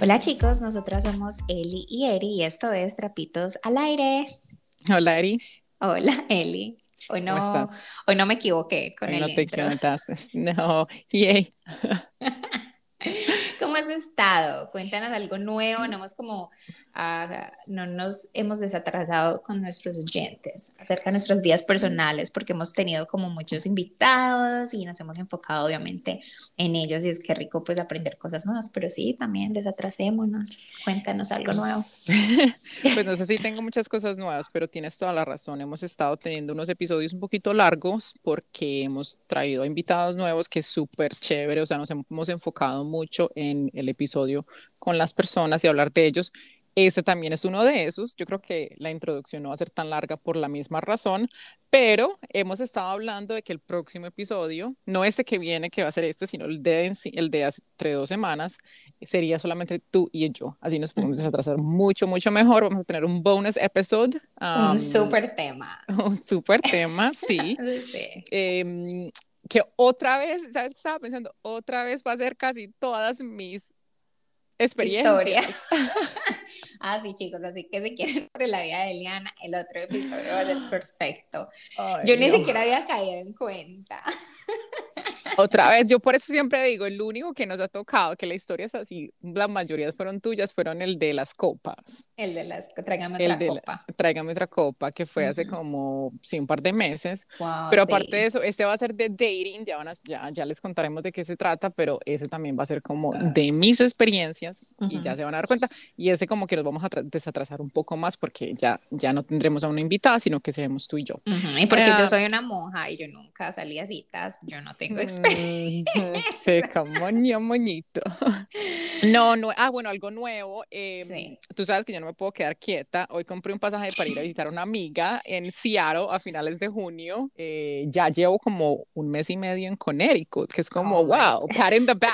Hola chicos, nosotras somos Eli y Eri y esto es Trapitos al Aire. Hola Eri. Hola Eli. Hoy no, ¿Cómo estás? hoy no me equivoqué con Hoy el no te intro. equivocaste. No, yay. ¿Cómo has estado? Cuéntanos algo nuevo. No hemos como, no nos hemos desatrasado con nuestros oyentes acerca de nuestros días personales porque hemos tenido como muchos invitados y nos hemos enfocado obviamente en ellos y es que rico pues aprender cosas nuevas, pero sí, también desatrasémonos. Cuéntanos algo nuevo. Pues no sé si tengo muchas cosas nuevas, pero tienes toda la razón. Hemos estado teniendo unos episodios un poquito largos porque hemos traído invitados nuevos que es súper chévere. O sea, nos hemos enfocado mucho en el episodio con las personas y hablar de ellos. Este también es uno de esos. Yo creo que la introducción no va a ser tan larga por la misma razón, pero hemos estado hablando de que el próximo episodio, no este que viene, que va a ser este, sino el de, el de entre dos semanas, sería solamente tú y yo. Así nos podemos desatrasar mucho, mucho mejor. Vamos a tener un bonus episode. Un um, súper tema. un súper tema, sí. Sí. Em, que otra vez, ¿sabes qué estaba pensando? Otra vez va a ser casi todas mis experiencias. Historia. ah, sí, chicos, así que si quieren de la vida de Eliana, el otro episodio va a ser perfecto. Ay, Yo ni no. siquiera había caído en cuenta. Otra vez, yo por eso siempre digo, el único que nos ha tocado, que la historia es así, la mayoría fueron tuyas, fueron el de las copas. El de las, tráigame El otra de la- copa. Tráigame otra copa, que fue hace Ujú. como, sí, un par de meses. Wow, Pero sí. aparte de eso, este va a ser de dating, ya, van a- ya, ya les contaremos de qué se trata, pero ese también va a ser como de mis experiencias y ya se van a dar cuenta. Y ese como que nos vamos a tra- desatrasar un poco más porque ya, ya no tendremos a una invitada, sino que seremos tú y yo. Ujú, Y porque Ah. yo soy una monja y yo nunca salí a citas, yo no tengo experiencia. Sí, como ño, moñito. No, no, ah, bueno, algo nuevo. eh, Sí. Tú sabes que yo no me puedo quedar quieta. Hoy compré un pasaje para ir a visitar a una amiga en Seattle a finales de junio. Eh, ya llevo como un mes y medio en Connecticut, que es como, Oh, wow, pat in the back.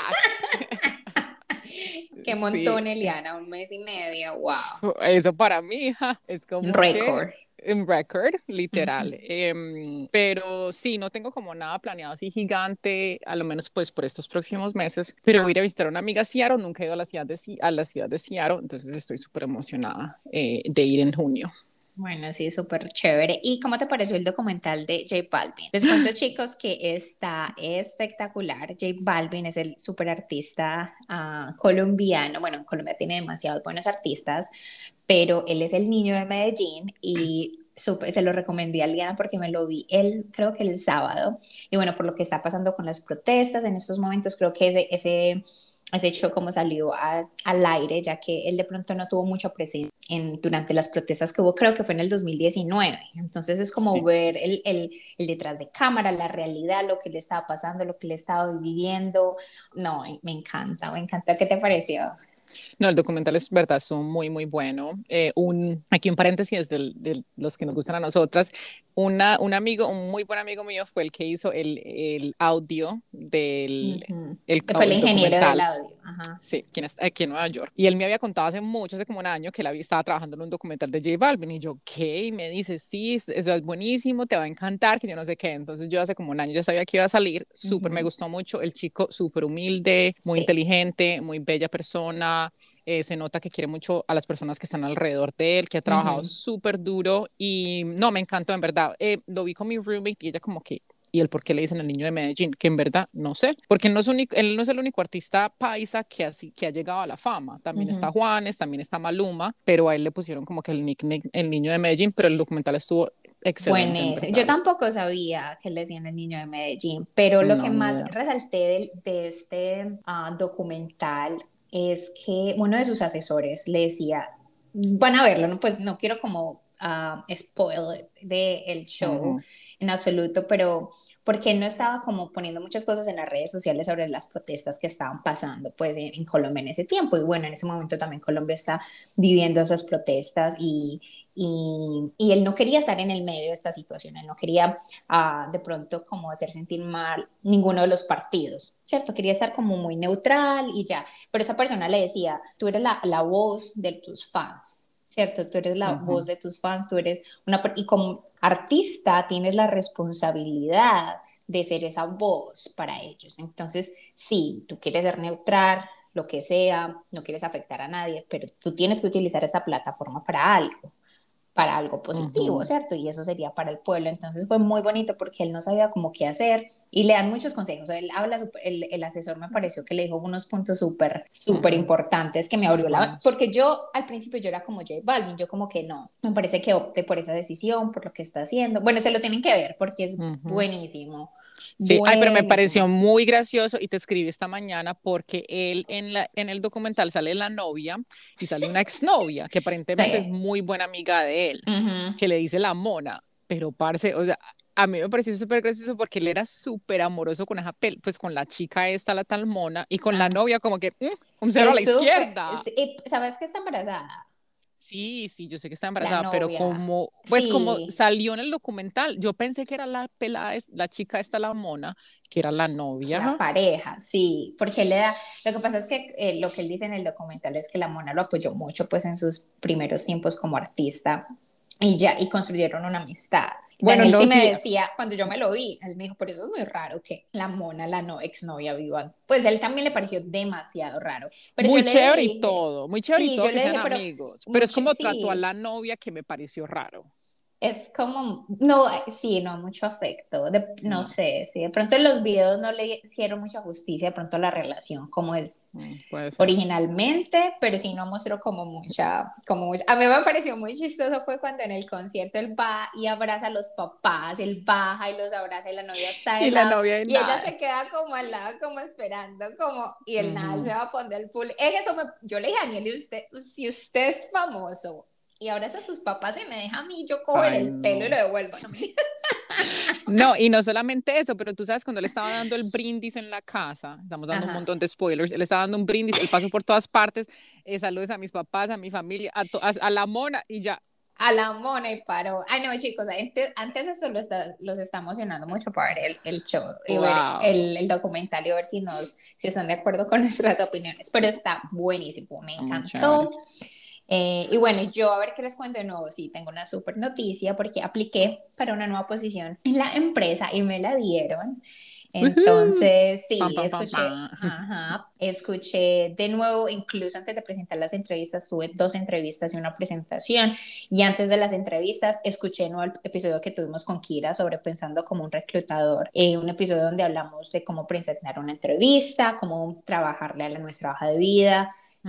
Qué Sí. montón, Eliana, un mes y medio, wow. Eso para mí es como Un récord. un record, literal. Em, pero sí, no tengo como nada planeado así gigante, a lo menos pues por estos próximos meses. Pero voy a ir a visitar a una amiga Seattle, nunca he ido a la ciudad de, a la ciudad de Seattle, entonces estoy súper emocionada eh, de ir en junio. Bueno, sí, súper chévere. ¿Y cómo te pareció el documental de J Balvin? Les cuento, chicos, que está espectacular. J Balvin es el súper artista ah, colombiano. Bueno, Colombia tiene demasiados buenos artistas, pero él es el niño de Medellín y se lo recomendé a Liana porque me lo vi él, creo que el sábado. Y bueno, por lo que está pasando con las protestas en estos momentos, creo que ese... ese ese show como salió a- al aire, ya que él de pronto no tuvo mucha presencia en, durante las protestas que hubo, creo que fue en el 2019. Entonces es como Sí. ver el, el, el detrás de cámara, la realidad, lo que le estaba pasando, lo que le estaba viviendo. No, me encanta, me encanta. ¿Qué te pareció? No, el documental es verdad, son muy, muy bueno. Eh, un, aquí un paréntesis de, de los que nos gustan a nosotras. Una, un amigo, un muy buen amigo mío fue el que hizo el, el audio del Ujú. el, Que fue el el ingeniero documental. del audio. Ajá. Sí, quien está aquí en Nueva York. Y él me había contado hace mucho, hace como un año, que él estaba trabajando en un documental de J Balvin. Y yo, ¿qué? Y me dice, sí, es- eso es buenísimo, te va a encantar, que yo no sé qué. Entonces yo hace como un año ya sabía que iba a salir. Súper me Ujú. gustó mucho. El chico súper humilde, muy Sí. inteligente, muy bella persona. Eh, se nota que quiere mucho a las personas que están alrededor de él, que ha trabajado Ujú. súper duro. Y no, me encantó, en verdad. Eh, lo vi con mi roommate y ella como que y el por qué le dicen el niño de Medellín, que en verdad no sé, porque no es, único, él no es el único artista paisa que, así, que ha llegado a la fama. También Ujú. está Juanes, también está Maluma, pero a él le pusieron como que el nickname el niño de Medellín, pero el documental estuvo excelente. Yo tampoco sabía que le decían el niño de Medellín, pero lo No, que más idea. resalté del- de, este ah, documental es que uno de sus asesores le decía, van a verlo, ¿no? pues no quiero como ah, spoil del show Ujú. en absoluto, pero porque él no estaba como poniendo muchas cosas en las redes sociales sobre las protestas que estaban pasando pues en, en Colombia en ese tiempo y bueno, en ese momento también Colombia está viviendo esas protestas y, y, y él no quería estar en el medio de esta situación, él no quería ah, de pronto como hacer sentir mal ninguno de los partidos, ¿cierto? Quería estar como muy neutral y ya, pero esa persona le decía, tú eres la, la voz de tus fans, ¿cierto? Tú eres la voz de tus fans, tú eres una, y como artista tienes la responsabilidad de ser esa voz para ellos. Entonces, sí, tú quieres ser neutral, lo que sea, no quieres afectar a nadie, pero tú tienes que utilizar esa plataforma para algo para algo positivo, ¿cierto? Y eso sería para el pueblo. Entonces fue muy bonito porque él no sabía cómo qué hacer y le dan muchos consejos. Él habla, el, el asesor me pareció que le dijo unos puntos súper, súper importantes que me abrió la... Porque yo al principio yo era como J Balvin, yo como que no, me parece que opte por esa decisión, por lo que está haciendo. Bueno, se lo tienen que ver porque es buenísimo. Sí, ay, pero me pareció muy gracioso y te escribí esta mañana porque él en, la, en el documental sale la novia y sale una exnovia que aparentemente es muy buena amiga de él, que le dice la mona, pero parce, o sea, a mí me pareció súper gracioso porque él era súper amoroso con esa pues con la chica esta, la tal mona, y con la novia como que mm, un cero a la izquierda. ¿Sabes que está embarazada? Sí, sí, yo sé que está embarazada, pero como, pues como salió en el documental, yo pensé que era la pelada, la chica esta, la mona, que era la novia. La pareja, sí, porque le da, lo que pasa es que eh, lo que él dice en el documental es que la mona lo apoyó mucho, pues en sus primeros tiempos como artista, y ya, y construyeron una amistad. Bueno, él sí me decía, cuando yo me lo vi, él me dijo, por eso es muy raro que la mona, la no exnovia vivan. Pues a él también le pareció demasiado raro. Pero muy chévere y todo, muy chévere y todo que sean amigos. Pero es como trató a la novia que me pareció raro es como, no, sí, no, mucho afecto, no, sé, sí, de pronto en los videos no le hicieron mucha justicia, de pronto la relación como es mm, originalmente, pero sí no mostró como mucha, como a mí me pareció muy chistoso fue cuando en el concierto él va y abraza a los papás, él baja y los abraza y la novia está y la novia y ella se queda como al lado, como esperando, como, y el nada se va a poner el pool, eso yo le dije a Daniel, usted, si usted es famoso, y ahora es a sus papás y me deja a mí yo coger el pelo y lo devuelvo. No, y no solamente eso, pero tú sabes cuando le estaba dando el brindis en la casa, estamos dando un montón de spoilers, él estaba dando un brindis, él pasó por todas partes, eh, saludos a mis papás, a mi familia, a, a, la mona y ya. A la mona y paró. Ay, no, chicos, antes, antes eso lo está, los está emocionando mucho para ver el, el show y ver el, el, documental y ver si, nos, si están de acuerdo con nuestras opiniones. Pero está buenísimo, me encantó. Eh, y bueno, yo a ver qué les cuento de nuevo. Sí, tengo una súper noticia porque apliqué para una nueva posición en la empresa y me la dieron. Entonces, sí, escuché, ajá, escuché de nuevo, incluso antes de presentar las entrevistas, tuve dos entrevistas y una presentación. Y antes de las entrevistas, escuché nuevo el episodio que tuvimos con Kira sobre pensando como un reclutador, eh, un episodio donde hablamos de cómo presentar una entrevista, cómo trabajarle a la, nuestra hoja de vida,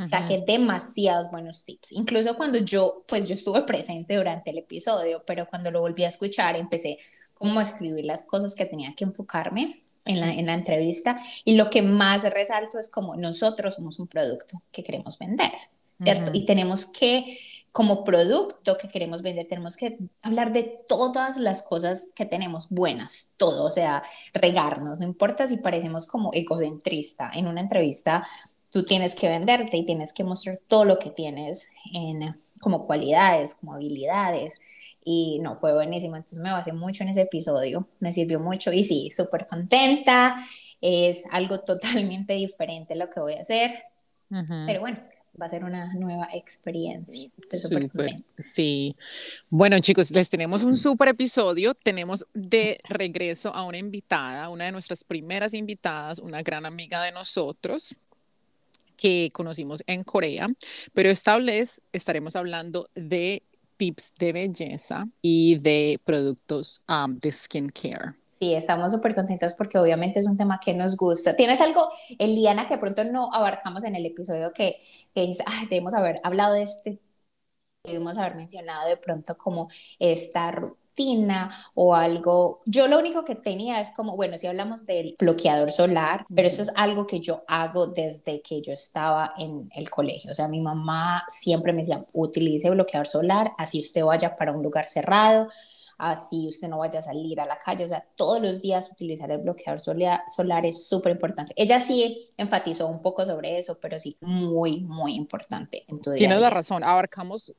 saqué demasiados buenos tips. Incluso cuando yo, pues yo estuve presente durante el episodio, pero cuando lo volví a escuchar, empecé como a escribir las cosas que tenía que enfocarme en la, en la entrevista. Y lo que más resalto es como nosotros somos un producto que queremos vender, ¿cierto? Y tenemos que como producto que queremos vender, tenemos que hablar de todas las cosas que tenemos buenas, todo, o sea, regarnos, no importa si parecemos como egocentrista en una entrevista, tú tienes que venderte y tienes que mostrar todo lo que tienes en, como cualidades, como habilidades. Y no, fue buenísimo. Entonces me basé mucho en ese episodio, me sirvió mucho y sí, súper contenta. Es algo totalmente diferente lo que voy a hacer. Pero bueno, va a ser una nueva experiencia. Estoy sí. Bueno, chicos, les tenemos un súper episodio. Tenemos de regreso a una invitada, una de nuestras primeras invitadas, una gran amiga de nosotros que conocimos en Corea, pero esta vez estaremos hablando de tips de belleza y de productos um, de skincare. Sí, estamos súper contentos porque obviamente es un tema que nos gusta. ¿Tienes algo, Eliana, que pronto no abarcamos en el episodio que, que dices, ah, debemos haber hablado de este, debemos haber mencionado de pronto como esta o algo. Yo lo único que tenía es como, bueno, si hablamos del bloqueador solar, pero eso es algo que yo hago desde que yo estaba en el colegio. O sea, mi mamá siempre me decía, utilice bloqueador solar, así usted vaya para un lugar cerrado, así usted no vaya a salir a la calle, o sea, todos los días utilizar el bloqueador solar, solar es súper importante. Ella sí enfatizó un poco sobre eso, pero sí, muy, muy importante en tu Tienes la razón, abarcamos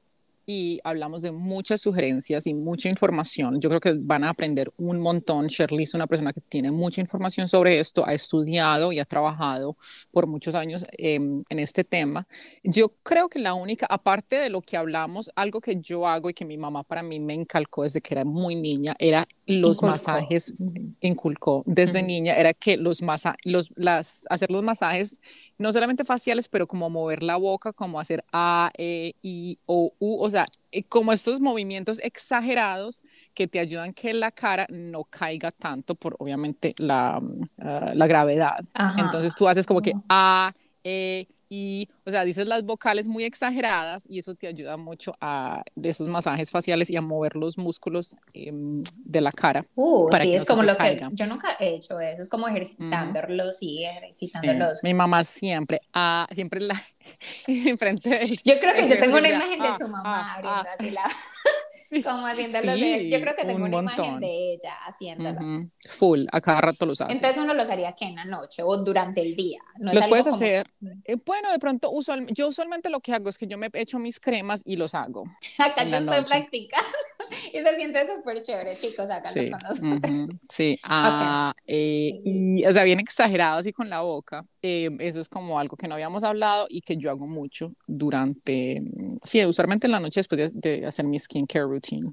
y hablamos de muchas sugerencias y mucha información. Yo creo que van a aprender un montón. Shirley es una persona que tiene mucha información sobre esto, ha estudiado y ha trabajado por muchos años em, en este tema. Yo creo que la única, aparte de lo que hablamos, algo que yo hago y que mi mamá para mí me encalcó desde que era muy niña, era los masajes inculcó desde niña era que los masa los las hacer los masajes no solamente faciales pero como mover la boca como hacer a e i o u o sea eh, como estos movimientos exagerados que te ayudan que la cara no caiga tanto por obviamente la, ah, la gravedad. Entonces tú haces como que a e y, o sea, dices las vocales muy exageradas y eso te ayuda mucho a de esos masajes faciales y a mover los músculos em, de la cara. Uh, sí, es como lo que yo nunca he hecho eso, es como ejercitándolos y ejercitándolos. mi mamá siempre, ah, siempre la enfrente de Yo creo que yo tengo una imagen de ah, tu mamá ah, así la como haciendo sí, Yo creo que tengo una imagen de ella haciéndolo. Full, a cada rato los hace. Entonces uno los haría que en la noche o durante el día. No los puedes hacer. Eh, bueno, de pronto, usual, yo usualmente lo que hago es que yo me echo mis cremas y los hago. Acá yo estoy practicando y se siente súper chévere, chicos, acá sí. con nosotros. Sí, ah, eh, y, o sea, bien exagerado así con la boca. Eh, eso es como algo que no habíamos hablado y que yo hago mucho durante, sí, usualmente en la noche después de, de hacer mi skincare routine.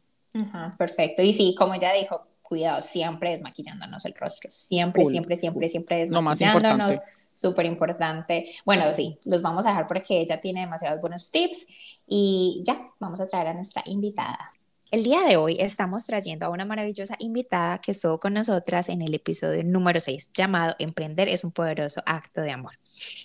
perfecto. Y sí, como ya dijo, cuidado, siempre desmaquillándonos el rostro. Siempre, siempre, siempre, siempre desmaquillándonos. Súper importante. Bueno, sí, los vamos a dejar porque ella tiene demasiados buenos tips. Y ya, vamos a traer a nuestra invitada. El día de hoy estamos trayendo a una maravillosa invitada que estuvo con nosotras en el episodio número 6 llamado Emprender es un poderoso acto de amor.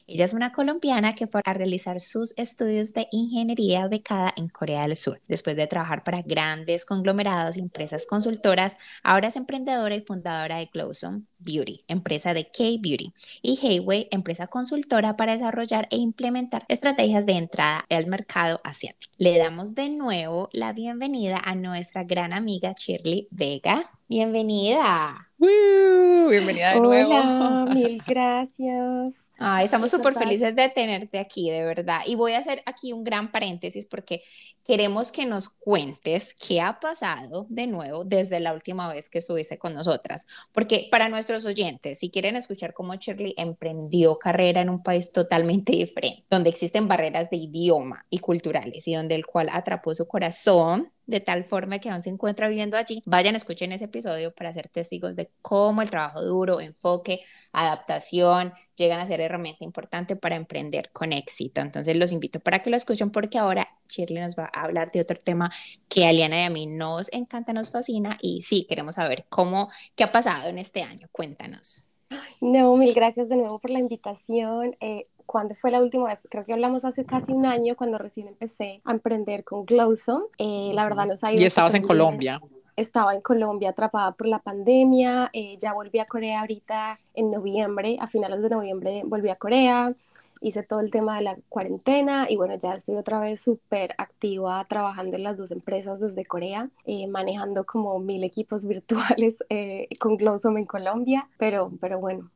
Ella es una colombiana que fue a realizar sus estudios de ingeniería becada en Corea del Sur. Después de trabajar para grandes conglomerados y empresas consultoras, ahora es emprendedora y fundadora de Glowsome Beauty, empresa de K-Beauty, y Hayway, empresa consultora para desarrollar e implementar estrategias de entrada al mercado asiático. Le damos de nuevo la bienvenida a nuestra gran amiga Shirley Vega. Bienvenida. bienvenida de nuevo. Hola, mil gracias estamos súper felices de tenerte aquí, de verdad. Y voy a hacer aquí un gran paréntesis porque queremos que nos cuentes qué ha pasado de nuevo desde la última vez que estuviste con nosotras. Porque para nuestros oyentes, si quieren escuchar cómo Shirley emprendió carrera en un país totalmente diferente, donde existen barreras de idioma y culturales y donde el cual atrapó su corazón de tal forma que aún se encuentra viviendo allí, vayan, escuchen ese episodio para ser testigos de cómo el trabajo duro, enfoque, adaptación llegan a ser herramienta importante para emprender con éxito. Entonces los invito para que lo escuchen porque ahora Shirley nos va a hablar de otro tema que a Liana y a mí nos encanta, nos fascina y sí, queremos saber cómo, qué ha pasado en este año. Cuéntanos. No, mil gracias de nuevo por la invitación. Eh, ¿Cuándo fue la última vez? Creo que hablamos hace casi un año cuando recién empecé a emprender con Glowsome. Eh, la verdad nos ha ido... Y estabas en Colombia. Estaba en Colombia atrapada por la pandemia, eh, ya volví a Corea ahorita en noviembre, a finales de noviembre volví a Corea, hice todo el tema de la cuarentena y bueno, ya estoy otra vez súper activa trabajando en las dos empresas desde Corea, eh, manejando como mil equipos virtuales eh, con Glowsome en Colombia, pero, pero bueno,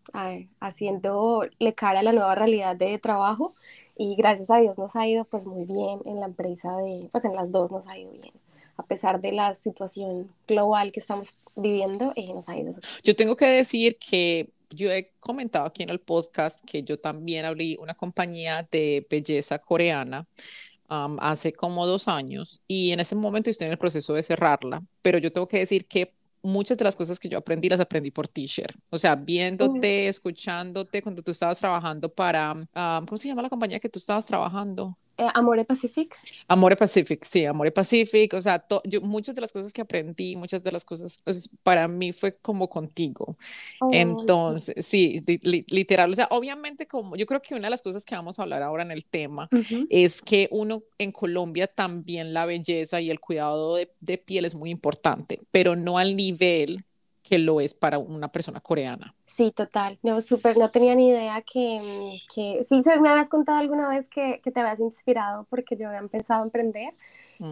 haciéndole cara a la nueva realidad de trabajo y gracias a Dios nos ha ido pues muy bien en la empresa de, pues en las dos nos ha ido bien. A pesar de la situación global que estamos viviendo, eh, nos ha ido. Yo tengo que decir que yo he comentado aquí en el podcast que yo también abrí una compañía de belleza coreana hace como dos años y en ese momento estoy en el proceso de cerrarla, pero yo tengo que decir que muchas de las cosas que yo aprendí las aprendí por t-shirt, o sea, viéndote, escuchándote cuando tú estabas trabajando para, ¿cómo se llama la compañía que tú estabas trabajando? Eh, Amore Pacific. Amore Pacific, sí, Amore Pacific. O sea, yo, muchas de las cosas que aprendí, muchas de las cosas, pues, para mí fue como contigo. Oh, Entonces, sí, literal. O sea, obviamente, como yo creo que una de las cosas que vamos a hablar ahora en el tema es que uno en Colombia también la belleza y el cuidado de, de piel es muy importante, pero no al nivel que lo es para una persona coreana. Sí, total. No, súper, no tenía ni idea que, que sí me habías contado alguna vez que, que te habías inspirado porque yo había pensado emprender,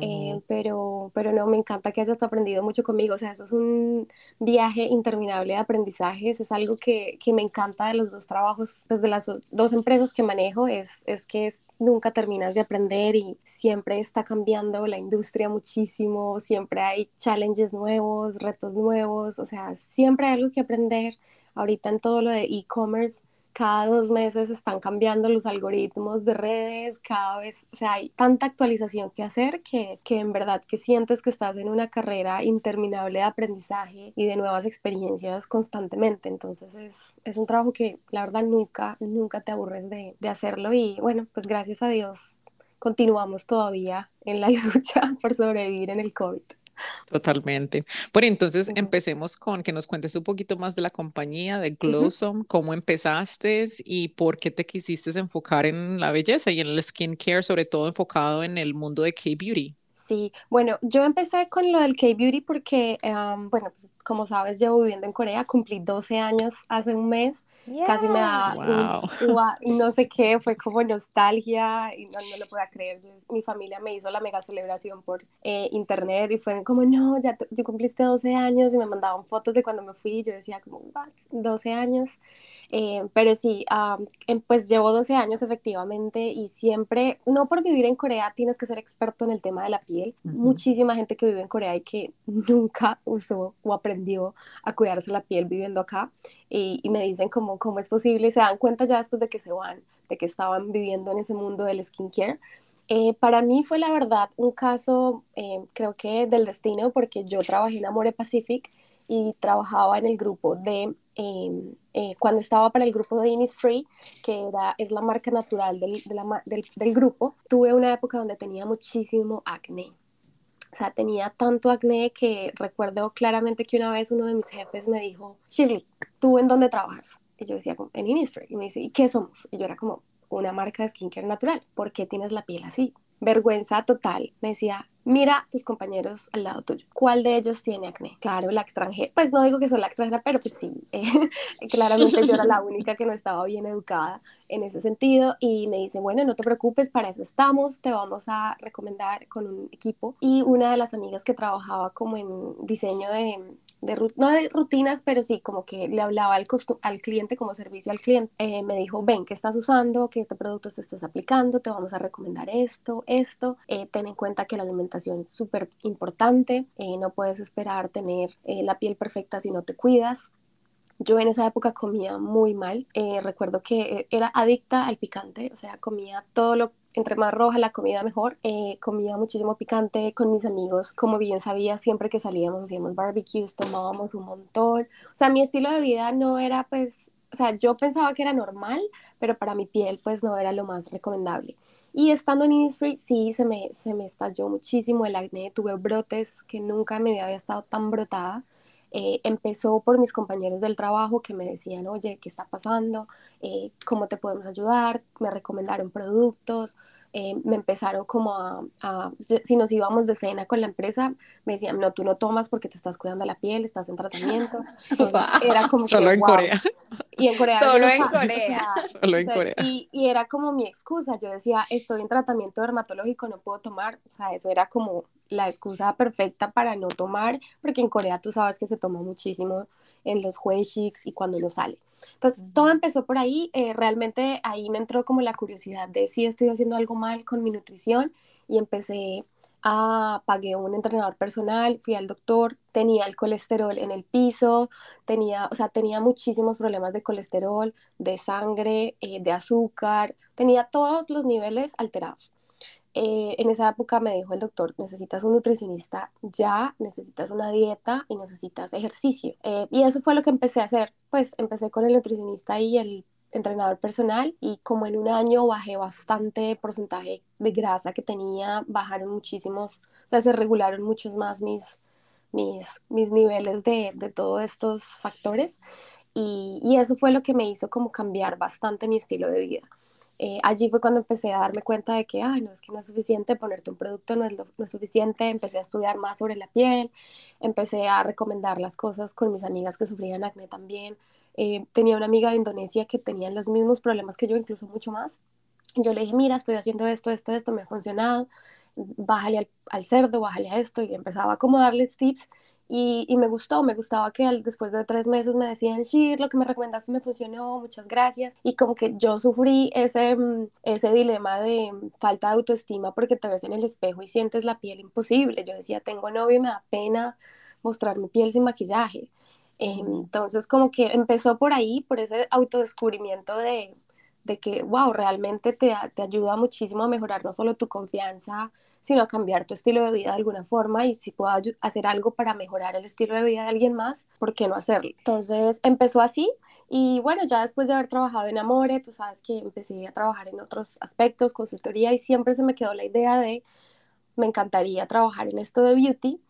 eh, pero, pero no, me encanta que hayas aprendido mucho conmigo. O sea, eso es un viaje interminable de aprendizajes. Es algo que, que me encanta de los dos trabajos, pues de las dos empresas que manejo, es, es que es, nunca terminas de aprender y siempre está cambiando la industria muchísimo, siempre hay challenges nuevos, retos nuevos, o sea, siempre hay algo que aprender. Ahorita en todo lo de e-commerce cada dos meses están cambiando los algoritmos de redes, cada vez, o sea, hay tanta actualización que hacer que, que en verdad que sientes que estás en una carrera interminable de aprendizaje y de nuevas experiencias constantemente. Entonces es, es un trabajo que la verdad nunca, nunca te aburres de, de hacerlo y bueno, pues gracias a Dios continuamos todavía en la lucha por sobrevivir en el COVID. Totalmente. Bueno, entonces empecemos con que nos cuentes un poquito más de la compañía, de Glowsome, cómo empezaste y por qué te quisiste enfocar en la belleza y en el skincare, sobre todo enfocado en el mundo de K-Beauty. Sí, bueno, yo empecé con lo del K-Beauty porque, bueno, pues, como sabes, llevo viviendo en Corea, cumplí 12 años hace un mes Casi me da y no sé qué, fue como nostalgia y no, no lo puedo creer. mi familia me hizo la mega celebración por eh, internet y fueron como, no, ya tú cumpliste 12 años y me mandaban fotos de cuando me fui yo decía como, what, 12 años. Eh, pero sí, em, pues llevo 12 años efectivamente y siempre, no por vivir en Corea tienes que ser experto en el tema de la piel. Muchísima gente que vive en Corea y que nunca usó o aprendió a cuidarse la piel viviendo acá y, me dicen cómo, cómo es posible y se dan cuenta ya después de que se van, de que estaban viviendo en ese mundo del skincare. Eh, para mí fue la verdad un caso, eh, creo que del destino, porque yo trabajé en Amore Pacific y trabajaba en el grupo de, em, eh, cuando estaba para el grupo de Innisfree, que era, es la marca natural del, del, del grupo, tuve una época donde tenía muchísimo acné. O sea, tenía tanto acné que recuerdo claramente que una vez uno de mis jefes me dijo, Shirley, ¿tú en dónde trabajas? Y yo decía, en Innisfree. Y me dice, ¿y qué somos? Y yo era como, una marca de skincare natural. ¿Por qué tienes la piel así? Vergüenza total. Me decía, mira tus compañeros al lado tuyo, ¿cuál de ellos tiene acné? Claro, la extranjera, pues no digo que soy la extranjera, pero pues sí, eh, claramente yo era la única que no estaba bien educada en ese sentido y me dice, bueno, no te preocupes, para eso estamos, te vamos a recomendar con un equipo y una de las amigas que trabajaba como en diseño de de, no de rutinas, pero sí como que le hablaba al, al cliente como servicio al cliente. Eh, me dijo, ven, ¿qué estás usando? ¿Qué productos te estás aplicando? Te vamos a recomendar esto, esto. Eh, ten en cuenta que la alimentación es súper importante. Eh, no puedes esperar tener la piel perfecta si no te cuidas. Yo en esa época comía muy mal. recuerdo que era adicta al picante, o sea, comía todo lo entre más roja la comida mejor. Eh, comía muchísimo picante con mis amigos, como bien sabía, siempre que salíamos hacíamos barbecues, tomábamos un montón. O sea, mi estilo de vida no era pues, o sea, yo pensaba que era normal, pero para mi piel pues no era lo más recomendable. Y estando en Innisfree, sí, se me, se me estalló muchísimo el acné, tuve brotes que nunca me había estado tan brotada. Eh, empezó por mis compañeros del trabajo que me decían, oye, ¿qué está pasando? Eh, ¿Cómo te podemos ayudar? Me recomendaron productos. Eh, me empezaron como a, si nos íbamos de cena con la empresa, me decían, no, tú no tomas porque te estás cuidando la piel, estás en tratamiento. era como Solo en Corea. Y en Corea. Solo en Corea. Solo en Corea. Y, y, era como mi excusa, yo decía, estoy en tratamiento dermatológico, no puedo tomar, o sea, eso era como la excusa perfecta para no tomar, porque en Corea tú sabes que se toma muchísimo en los Hueishiks y cuando uno sale. Entonces, todo empezó por ahí. Eh, realmente ahí me entró como la curiosidad de si estoy haciendo algo mal con mi nutrición y empecé a pagué un entrenador personal, fui al doctor, tenía el colesterol en el piso, tenía, o sea, tenía muchísimos problemas de colesterol, de sangre, eh, de azúcar, tenía todos los niveles alterados. Eh, en esa época me dijo el doctor, necesitas un nutricionista ya, necesitas una dieta y necesitas ejercicio. Eh, y eso fue lo que empecé a hacer. Pues empecé con el nutricionista y el entrenador personal y como en un año bajé bastante porcentaje de grasa que tenía, bajaron muchísimos, o sea, se regularon muchos más mis, mis, mis niveles de, de todos estos factores y, y eso fue lo que me hizo como cambiar bastante mi estilo de vida. Eh, allí fue cuando empecé a darme cuenta de que, ay, no, es que no es suficiente ponerte un producto, no es, lo, no es suficiente, empecé a estudiar más sobre la piel, empecé a recomendar las cosas con mis amigas que sufrían acné también. Eh, tenía una amiga de Indonesia que tenía los mismos problemas que yo, incluso mucho más. Yo le dije, mira, estoy haciendo esto, esto, esto, me ha funcionado, bájale al, al cerdo, bájale a esto, y empezaba a como darles tips y, me gustó, me gustaba que después de tres meses me decían, Shir, lo que me recomendaste me funcionó, muchas gracias. Y como que yo sufrí ese, mm, ese dilema de mm, falta de autoestima porque te ves en el espejo y sientes la piel imposible. Yo decía, tengo novio y me da pena mostrar mi piel sin maquillaje. Entonces, como que empezó por ahí, por ese autodescubrimiento de, de que, wow, realmente te, te ayuda muchísimo a mejorar no solo tu confianza, sino cambiar tu estilo de vida de alguna forma y si puedo hacer algo para mejorar el estilo de vida de alguien más, ¿por qué no hacerlo? Entonces empezó así y bueno, ya después de haber trabajado en Amore, tú sabes que empecé a trabajar en otros aspectos, consultoría y siempre se me quedó la idea de, me encantaría trabajar en esto de beauty.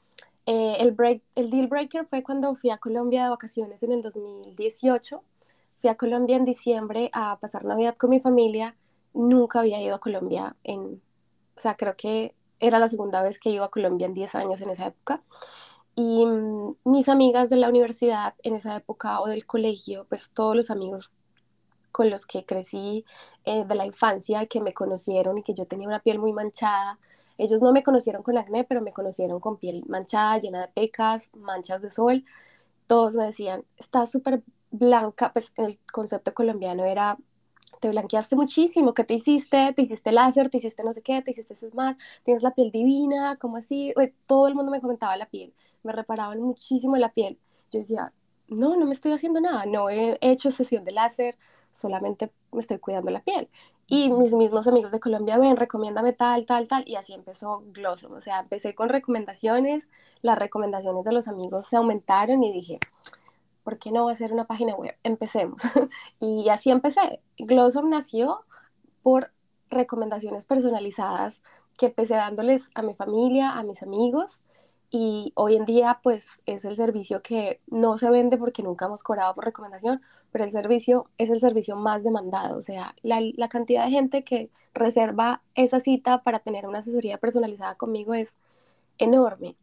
Eh, el, break, el deal breaker fue cuando fui a Colombia de vacaciones en el 2018. Fui a Colombia en diciembre a pasar Navidad con mi familia. Nunca había ido a Colombia en, o sea, creo que era la segunda vez que iba a Colombia en 10 años en esa época. Y mm, mis amigas de la universidad en esa época o del colegio, pues todos los amigos con los que crecí eh, de la infancia, que me conocieron y que yo tenía una piel muy manchada, ellos no me conocieron con acné, pero me conocieron con piel manchada, llena de pecas, manchas de sol. Todos me decían, está súper blanca, pues el concepto colombiano era te blanqueaste muchísimo, ¿qué te hiciste? Te hiciste láser, te hiciste no sé qué, te hiciste más, tienes la piel divina, ¿cómo así? todo el mundo me comentaba la piel, me reparaban muchísimo la piel. Yo decía, no, no me estoy haciendo nada, no he hecho sesión de láser, solamente me estoy cuidando la piel. Y mis mismos amigos de Colombia, ven, recomiéndame tal, tal, tal, y así empezó Glossom, o sea, empecé con recomendaciones, las recomendaciones de los amigos se aumentaron y dije, ¿por qué no hacer una página web? Empecemos. y así empecé. Glossom nació por recomendaciones personalizadas que empecé dándoles a mi familia, a mis amigos, y hoy en día pues es el servicio que no se vende porque nunca hemos cobrado por recomendación, pero el servicio es el servicio más demandado, o sea, la, la cantidad de gente que reserva esa cita para tener una asesoría personalizada conmigo es enorme.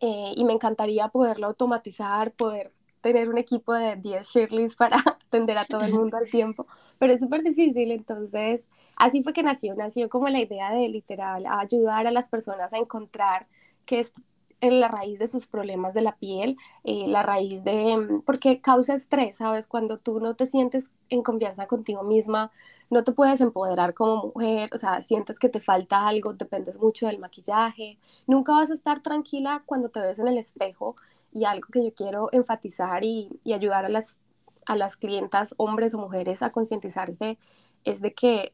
Eh, y me encantaría poderlo automatizar, poder tener un equipo de 10 Shirleys para atender a todo el mundo al tiempo, pero es súper difícil, entonces así fue que nació, nació como la idea de literal ayudar a las personas a encontrar qué es en la raíz de sus problemas de la piel, eh, la raíz de, mm, porque causa estrés, ¿sabes? Cuando tú no te sientes en confianza contigo misma, no te puedes empoderar como mujer, o sea, sientes que te falta algo, dependes mucho del maquillaje, nunca vas a estar tranquila cuando te ves en el espejo y algo que yo quiero enfatizar y, ayudar a las, a las clientas, hombres o mujeres, a concientizarse es de que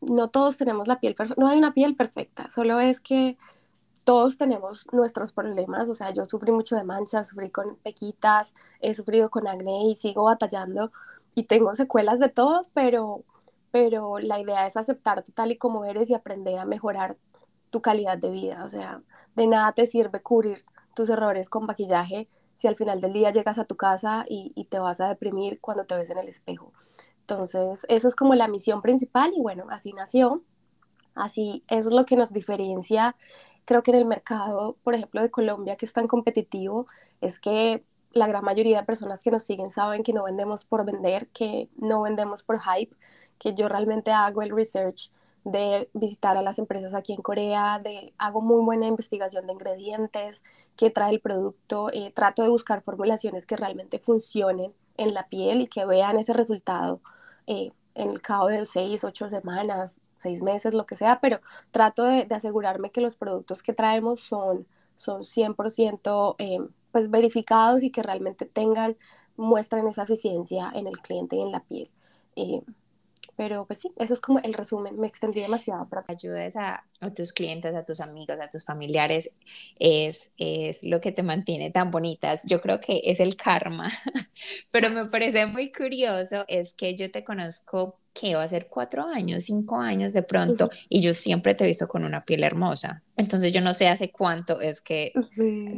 no todos tenemos la piel perfecta, no hay una piel perfecta, solo es que todos tenemos nuestros problemas, o sea, yo sufrí mucho de manchas, sufrí con pequitas, he sufrido con acné y sigo batallando y tengo secuelas de todo, pero, pero la idea es aceptarte tal y como eres y aprender a mejorar tu calidad de vida, o sea, de nada te sirve cubrir tus errores con maquillaje si al final del día llegas a tu casa y, te vas a deprimir cuando te ves en el espejo. Entonces, esa es como la misión principal y bueno, así nació. Así es lo que nos diferencia, creo que en el mercado, por ejemplo, de Colombia, que es tan competitivo, es que la gran mayoría de personas que nos siguen saben que no vendemos por vender, que no vendemos por hype, que yo realmente hago el research de visitar a las empresas aquí en Corea, de hago muy buena investigación de ingredientes, qué trae el producto, eh, trato de buscar formulaciones que realmente funcionen en la piel y que vean ese resultado eh, en el cabo de seis, ocho semanas, seis meses, lo que sea, pero trato de, asegurarme que los productos que traemos son, son 100% eh, pues verificados y que realmente tengan, muestran esa eficiencia en el cliente y en la piel. Pero pues sí, eso es como el resumen, me extendí demasiado. Para... Ayudes a, a, tus clientes, a tus amigos, a tus familiares, es, es lo que te mantiene tan bonitas. Yo creo que es el karma, pero me parece muy curioso, es que yo te conozco que va a ser cuatro años, cinco años de pronto, y yo siempre te he visto con una piel hermosa. Entonces yo no sé hace cuánto es que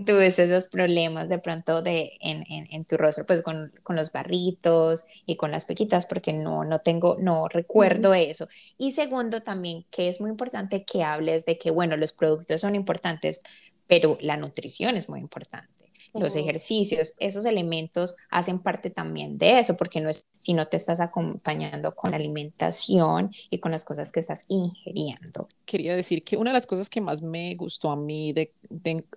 tuviste esos problemas de pronto de, en, en, en tu rostro, pues con, con, los barritos y con las pequitas, porque no, no tengo, no recuerdo eso. Y segundo también, que es muy importante que hables de que, bueno, los productos son importantes, pero la nutrición es muy importante los ejercicios, esos elementos hacen parte también de eso, porque no es si no te estás acompañando con la alimentación y con las cosas que estás ingiriendo. Quería decir que una de las cosas que más me gustó a mí de,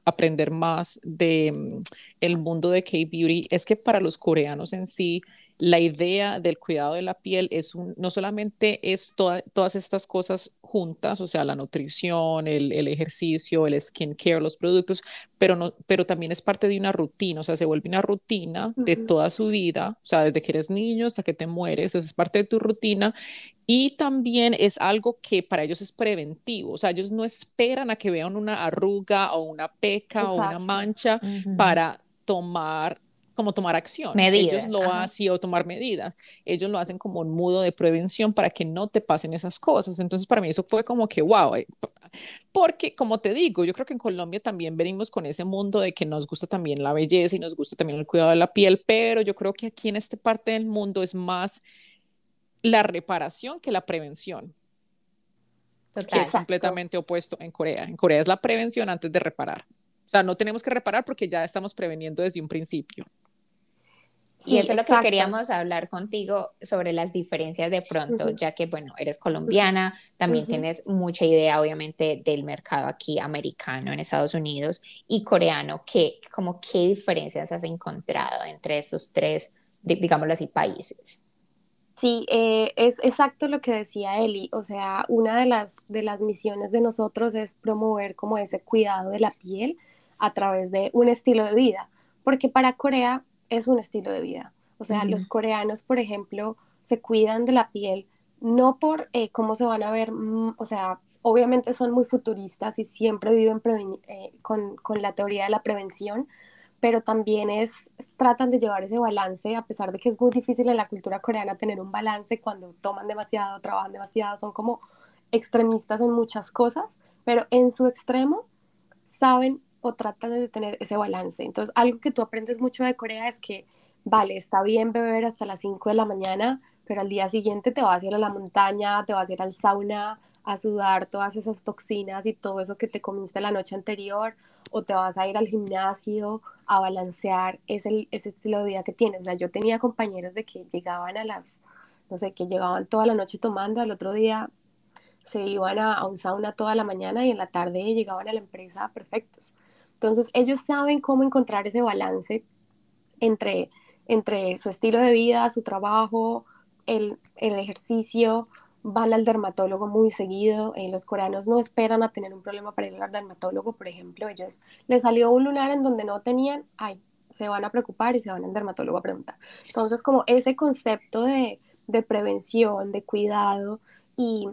aprender más de mm, el mundo de K-Beauty es que para los coreanos en sí, la idea del cuidado de la piel es un, no solamente es todas estas cosas juntas, o sea, la nutrición, el, el ejercicio, el skincare, los productos, pero, no, pero también es parte de una rutina, o sea, se vuelve una rutina de toda su vida, o sea, desde que eres niño hasta que te mueres, es parte de tu rutina. Y también es algo que para ellos es preventivo, o sea, ellos no esperan a que vean una arruga o una peca o una mancha para tomar como tomar acción. Medidas. Ellos lo hacen o tomar medidas. Ellos lo hacen como un modo de prevención para que no te pasen esas cosas. Entonces, para mí eso fue como que, wow, eh, porque como te digo, yo creo que en Colombia también venimos con ese mundo de que nos gusta también la belleza y nos gusta también el cuidado de la piel, pero yo creo que aquí en esta parte del mundo es más la reparación que la prevención. que es completamente opuesto en Corea. En Corea es la prevención antes de reparar. O sea, no tenemos que reparar porque ya estamos preveniendo desde un principio. Y eso es lo que queríamos hablar contigo sobre las diferencias de pronto, ya que, bueno, eres colombiana, también tienes mucha idea, obviamente, del mercado aquí americano en Estados Unidos y coreano. ¿Qué, como, qué diferencias has encontrado entre esos tres, digámoslo así, países? Sí, eh, es exacto lo que decía Eli. O sea, una de las, de las misiones de nosotros es promover como ese cuidado de la piel a través de un estilo de vida, porque para Corea es un estilo de vida. O sea, los coreanos, por ejemplo, se cuidan de la piel no por eh, cómo se van a ver, mm, o sea, obviamente son muy futuristas y siempre viven eh, con, con la teoría de la prevención, pero también es, tratan de llevar ese balance, a pesar de que es muy difícil en la cultura coreana tener un balance cuando toman demasiado, trabajan demasiado, son como extremistas en muchas cosas, pero en su extremo saben o tratan de tener ese balance. Entonces, algo que tú aprendes mucho de Corea es que, vale, está bien beber hasta las 5 de la mañana, pero al día siguiente te vas a ir a la montaña, te vas a ir al sauna, a sudar todas esas toxinas y todo eso que te comiste la noche anterior, o te vas a ir al gimnasio a balancear ese, ese estilo de vida que tienes. O sea, yo tenía compañeros de que llegaban a las, no sé, que llegaban toda la noche tomando, al otro día se iban a, a un sauna toda la mañana y en la tarde llegaban a la empresa perfectos. Entonces, ellos saben cómo encontrar ese balance entre, entre su estilo de vida, su trabajo, el, el ejercicio, van al dermatólogo muy seguido. Eh, los coreanos no esperan a tener un problema para ir al dermatólogo, por ejemplo. Ellos les salió un lunar en donde no tenían, ay, se van a preocupar y se van al dermatólogo a preguntar. Entonces, como ese concepto de, de prevención, de cuidado y,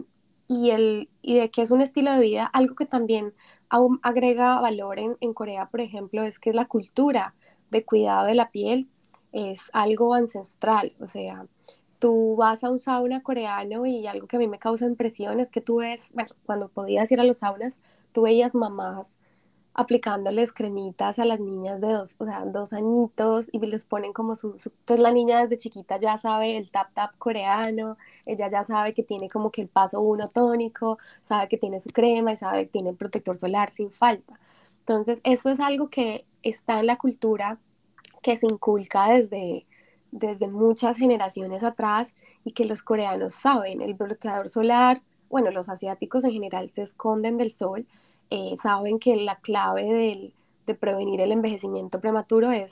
y, el, y de que es un estilo de vida, algo que también aún agrega valor en, en Corea, por ejemplo, es que la cultura de cuidado de la piel es algo ancestral, o sea, tú vas a un sauna coreano y algo que a mí me causa impresión es que tú ves, bueno, cuando podías ir a los saunas, tú veías mamás aplicándoles cremitas a las niñas de dos, o sea, dos añitos y les ponen como su, entonces la niña desde chiquita ya sabe el tap tap coreano, ella ya sabe que tiene como que el paso uno tónico, sabe que tiene su crema y sabe que tiene protector solar sin falta. Entonces, eso es algo que está en la cultura que se inculca desde, desde muchas generaciones atrás y que los coreanos saben, el bloqueador solar, bueno, los asiáticos en general se esconden del sol, eh, saben que la clave del, de prevenir el envejecimiento prematuro es,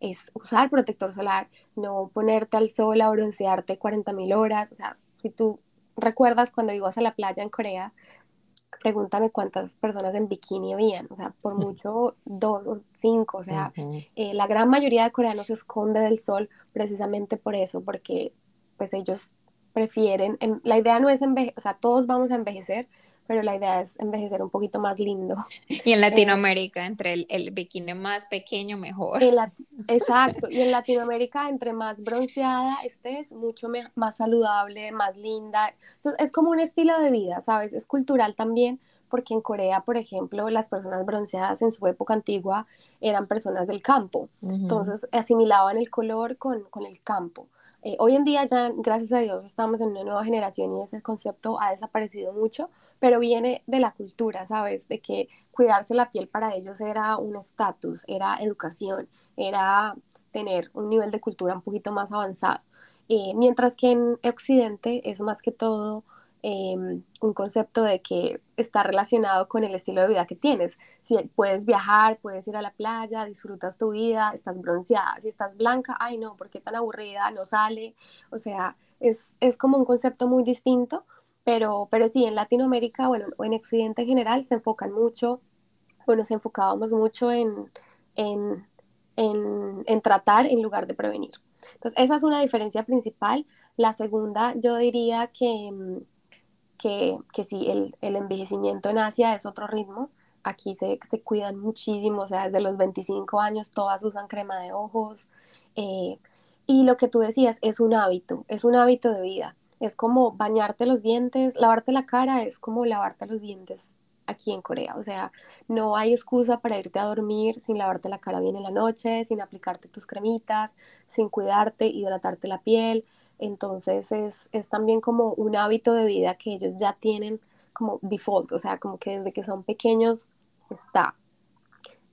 es usar protector solar, no ponerte al sol a broncearte 40.000 horas, o sea, si tú recuerdas cuando ibas a la playa en Corea, pregúntame cuántas personas en bikini habían, o sea, por mucho dos o cinco, o sea, eh, la gran mayoría de coreanos se esconde del sol precisamente por eso, porque pues ellos prefieren, la idea no es envejecer, o sea, todos vamos a envejecer, pero la idea es envejecer un poquito más lindo. Y en Latinoamérica, entre el, el, bikini más pequeño, mejor. exacto, y en Latinoamérica, entre más bronceada estés, mucho más saludable, más linda. Entonces, es como un estilo de vida, ¿sabes? Es cultural también, porque en Corea, por ejemplo, las personas bronceadas en su época antigua eran personas del campo, entonces asimilaban el color con, con el campo. Eh, hoy en día ya, gracias a Dios, estamos en una nueva generación y ese concepto ha desaparecido mucho, pero viene de la cultura, ¿sabes? De que cuidarse la piel para ellos era un estatus, era educación, era tener un nivel de cultura un poquito más avanzado. Eh, mientras que en Occidente es más que todo em, un concepto de que está relacionado con el estilo de vida que tienes. Si puedes viajar, puedes ir a la playa, disfrutas tu vida, estás bronceada. Si estás blanca, ay no, ¿por qué tan aburrida? No sale. O sea, es, es como un concepto muy distinto pero, pero sí, en Latinoamérica, bueno, o en Occidente en general, se enfocan mucho, bueno, nos enfocábamos mucho en, en, en, en tratar en lugar de prevenir. Entonces, esa es una diferencia principal. La segunda, yo diría que, mm, que, que sí, el, el, envejecimiento en Asia es otro ritmo. Aquí se, se, cuidan muchísimo, o sea, desde los 25 años todas usan crema de ojos. Eh, y lo que tú decías es un hábito, es un hábito de vida. Es como bañarte los dientes, lavarte la cara, es como lavarte los dientes aquí en Corea. O sea, no hay excusa para irte a dormir sin lavarte la cara bien en la noche, sin aplicarte tus cremitas, sin cuidarte, hidratarte la piel. Entonces es, es también como un hábito de vida que ellos ya tienen como default, o sea, como que desde que son pequeños está.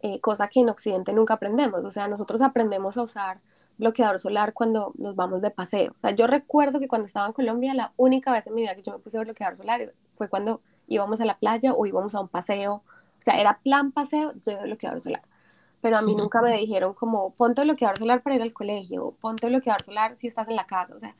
Eh, cosa que en Occidente nunca aprendemos. O sea, nosotros aprendemos a usar bloqueador solar cuando nos vamos de paseo. O sea, yo recuerdo que cuando estaba en Colombia, la única vez en mi vida que yo me puse bloqueador solar fue cuando íbamos a la playa o íbamos a un paseo. O sea, era plan paseo, lleve bloqueador solar. Pero a mí nunca me dijeron como, ponte bloqueador solar para ir al colegio, ponte bloqueador solar si estás en la casa. O sea,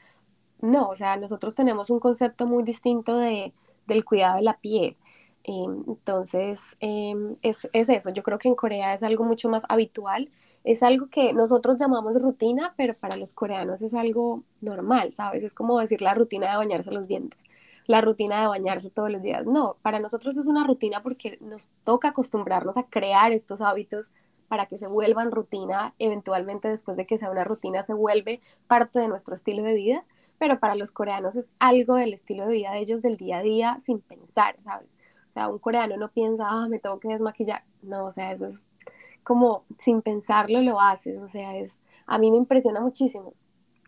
no, o sea, nosotros tenemos un concepto muy distinto de, del cuidado de la piel. Em, entonces, em, es, es eso. Yo creo que en Corea es algo mucho más habitual es algo que nosotros llamamos rutina, pero para los coreanos es algo normal, ¿sabes? Es como decir la rutina de bañarse los dientes la rutina de bañarse todos los días. No, para nosotros es una rutina porque nos toca acostumbrarnos a crear estos hábitos para que se vuelvan rutina, eventualmente después de que sea una rutina se vuelve parte de nuestro estilo de vida, pero para los coreanos es algo del estilo de vida de ellos del día a día sin pensar, ¿sabes? O sea, un coreano no piensa, ah, me tengo que desmaquillar. No, o sea, eso es como sin pensarlo lo haces, o sea, es, a mí me impresiona muchísimo,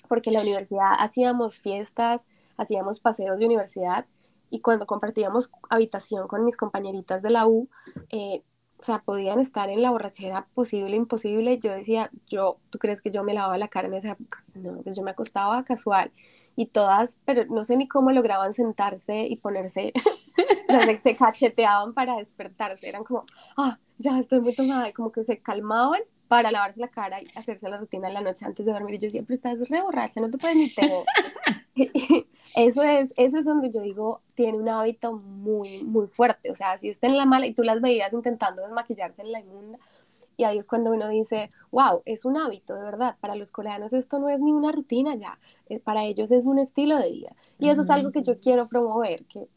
porque en la universidad hacíamos fiestas, hacíamos paseos de universidad y cuando compartíamos habitación con mis compañeritas de la U, eh, o sea, podían estar en la borrachera posible, imposible. Yo decía, yo, ¿tú crees que yo me lavaba la cara en esa época? No, pues yo me acostaba casual y todas, pero no sé ni cómo lograban sentarse y ponerse, se, se cacheteaban para despertarse. Eran como, ah, ya estoy muy tomada, y como que se calmaban para lavarse la cara y hacerse la rutina en la noche antes de dormir. Y yo siempre estás re borracha, no te puedes ni tener. eso es, eso es donde yo digo, tiene un hábito muy, muy fuerte. O sea, si está en la mala y tú las veías intentando desmaquillarse en la inmunda, y ahí es cuando uno dice, wow, es un hábito, de verdad. Para los coreanos esto no es ni una rutina ya, eh, para ellos es un estilo de vida. Y eso es algo que yo quiero promover, que,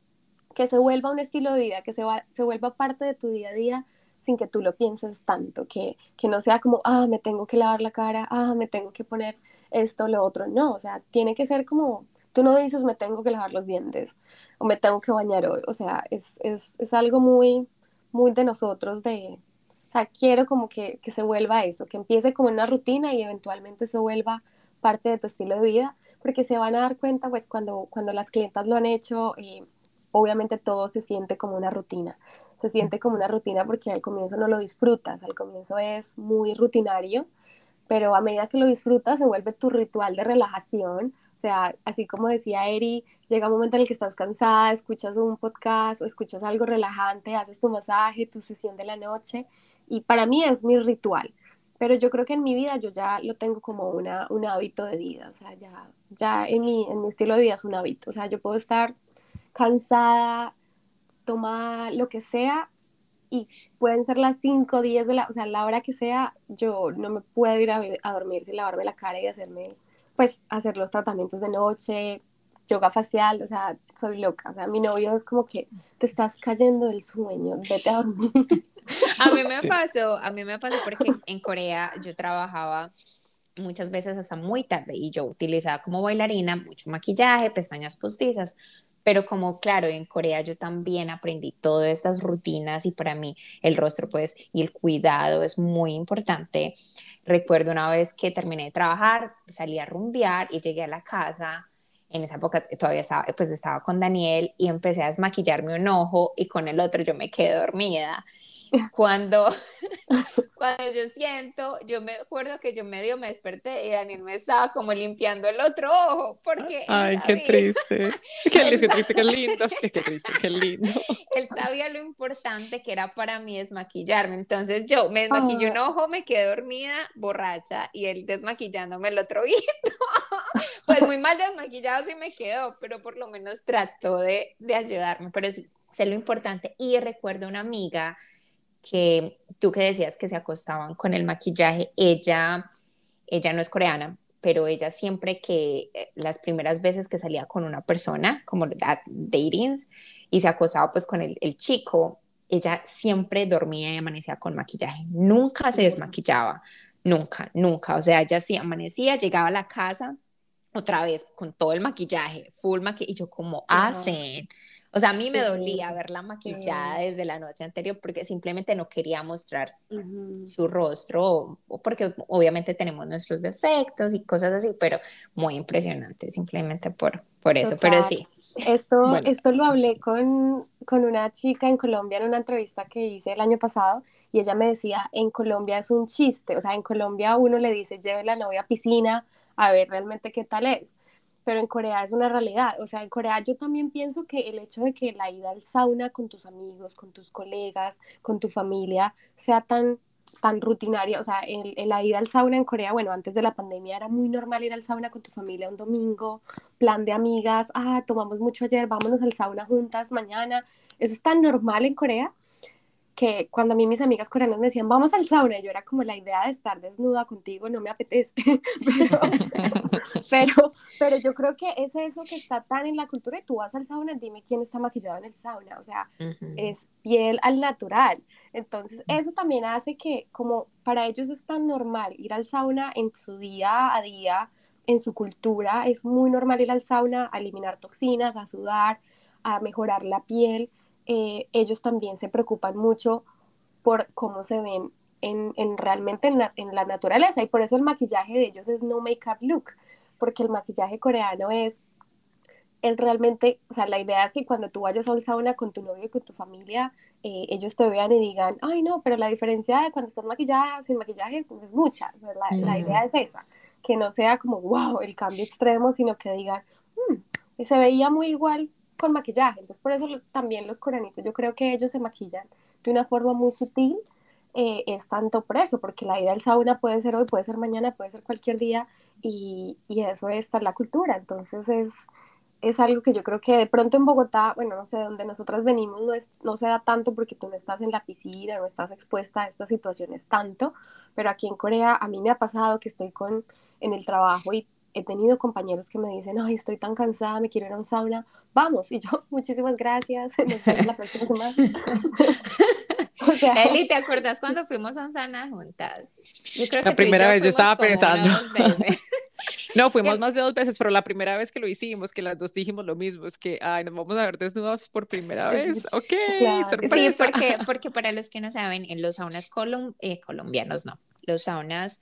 que se vuelva un estilo de vida, que se, va, se vuelva parte de tu día a día sin que tú lo pienses tanto, que, que no sea como, ah, me tengo que lavar la cara, ah, me tengo que poner esto, lo otro. No, o sea, tiene que ser como, tú no dices, me tengo que lavar los dientes o me tengo que bañar hoy. O sea, es, es, es algo muy, muy de nosotros, de, o sea, quiero como que, que, se vuelva eso, que empiece como una rutina y eventualmente se vuelva parte de tu estilo de vida, porque se van a dar cuenta, pues, cuando, cuando las clientas lo han hecho, y obviamente todo se siente como una rutina se siente como una rutina porque al comienzo no lo disfrutas, al comienzo es muy rutinario, pero a medida que lo disfrutas se vuelve tu ritual de relajación. O sea, así como decía Eri, llega un momento en el que estás cansada, escuchas un podcast o escuchas algo relajante, haces tu masaje, tu sesión de la noche y para mí es mi ritual. Pero yo creo que en mi vida yo ya lo tengo como una, un hábito de vida, o sea, ya, ya en, mi, en mi estilo de vida es un hábito. O sea, yo puedo estar cansada, toma lo que sea y pueden ser las 5, 10 de la, o sea, la hora que sea, yo no me puedo ir a, a, dormir sin lavarme la cara y hacerme, pues, hacer los tratamientos de noche, yoga facial, o sea, soy loca. O sea, mi novio es como que te estás cayendo del sueño, vete a dormir. A mí me pasó, a mí me pasó porque en Corea yo trabajaba muchas veces hasta muy tarde y yo utilizaba como bailarina mucho maquillaje, pestañas postizas, pero como claro, en Corea yo también aprendí todas estas rutinas y para mí el rostro pues y el cuidado es muy importante. Recuerdo una vez que terminé de trabajar, salí a rumbear y llegué a la casa. En esa época todavía estaba, pues estaba con Daniel y empecé a desmaquillarme un ojo y con el otro yo me quedé dormida. Cuando, cuando yo siento, yo me acuerdo que yo medio me desperté y Daniel me estaba como limpiando el otro ojo, porque... Ay, qué triste. Qué, qué triste, qué lindo, qué triste, qué lindo. Él sabía lo importante que era para mí desmaquillarme, entonces yo me desmaquillé un ah. ojo, me quedé dormida, borracha, y él desmaquillándome el otro ojito. pues muy mal desmaquillado sí me quedó, pero por lo menos trató de, de ayudarme, pero sí, sé lo importante. Y recuerdo una amiga que tú que decías que se acostaban con el maquillaje, ella, ella no es coreana, pero ella siempre que eh, las primeras veces que salía con una persona, como datings, y se acostaba pues con el, el chico, ella siempre dormía y amanecía con maquillaje, nunca se desmaquillaba, nunca, nunca, o sea, ella sí amanecía, llegaba a la casa otra vez con todo el maquillaje, full maquillaje, y yo como hacen, o sea, a mí me dolía verla maquillada desde la noche anterior porque simplemente no quería mostrar su rostro, o porque obviamente tenemos nuestros defectos y cosas así, pero muy impresionante, simplemente por, por eso, pero sí. Esto, esto lo hablé con, con una chica en Colombia en una entrevista que hice el año pasado y ella me decía, en Colombia es un chiste, o sea, en Colombia uno le dice, lleve la novia a piscina a ver realmente qué tal es pero en Corea es una realidad. O sea, en Corea yo también pienso que el hecho de que la ida al sauna con tus amigos, con tus colegas, con tu familia, sea tan tan rutinaria, o sea, el, la ida al sauna en Corea, bueno, antes de la pandemia era muy normal ir al sauna con tu familia un domingo, plan de amigas, ah, tomamos mucho ayer, vámonos al sauna juntas mañana, eso es tan normal en Corea que cuando a mí mis amigas coreanas me decían, vamos al sauna, yo era como la idea de estar desnuda contigo, no me apetece, pero, pero, yo creo que es eso que está tan en la cultura y tú vas al sauna, dime quién está maquillado en el sauna, o sea, es piel al natural. Entonces, eso también hace que como para ellos es tan normal ir al sauna en su día a día, en su cultura, es muy normal ir al sauna a eliminar toxinas, a sudar, a mejorar la piel eh, ellos también se preocupan mucho por cómo se ven en, en realmente en la, en la, naturaleza. Y por eso el maquillaje de ellos es no make-up look, porque el maquillaje coreano es, es realmente, o sea, la idea es que cuando tú vayas a un sauna con tu novio y con tu familia, eh, ellos te vean y digan, ay no, pero la diferencia de cuando estás maquillada sin maquillaje es, mucha, la, la, idea es esa, que no sea como, wow, el cambio extremo, sino que digan, mm, se veía muy igual con maquillaje. Entonces, por eso también los coreanitos, yo creo que ellos se maquillan de una forma muy sutil. Eh, es tanto por eso, porque la ida al sauna puede ser hoy, puede ser mañana, puede ser cualquier día, y, y eso es la cultura. Entonces, es, es algo que yo creo que de pronto en Bogotá, bueno, no sé, donde nosotras venimos no, es, no se da tanto porque tú no estás en la piscina, no estás expuesta a estas situaciones tanto, pero aquí en Corea a mí me ha pasado que estoy con, en el trabajo y he tenido compañeros que me dicen, ay, estoy tan cansada, me quiero ir a un sauna, vamos. Y yo, muchísimas gracias, nos vemos la próxima semana. o sea, Eli, ¿te acuerdas cuando fuimos a un sauna juntas? Yo creo la primera vez yo estaba pensando. no, fuimos más de dos veces, pero la primera vez que lo hicimos, que las dos dijimos lo mismo, es que, ay, nos vamos a ver desnudos por primera vez. Ok, sorpresa. Sí, porque, porque para los que no saben, en los saunas colom eh, colombianos, no, los saunas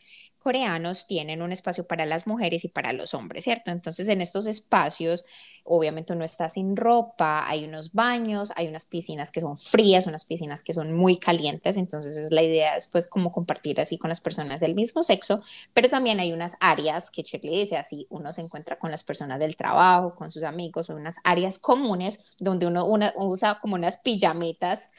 coreanos tienen un espacio para las mujeres y para los hombres, ¿cierto? Entonces en estos espacios obviamente uno está sin ropa, hay unos baños, hay unas piscinas que son frías, unas piscinas que son muy calientes, entonces es la idea es pues como compartir así con las personas del mismo sexo, pero también hay unas áreas que Shirley dice así, uno se encuentra con las personas del trabajo, con sus amigos, o unas áreas comunes donde uno usa como unas pijamitas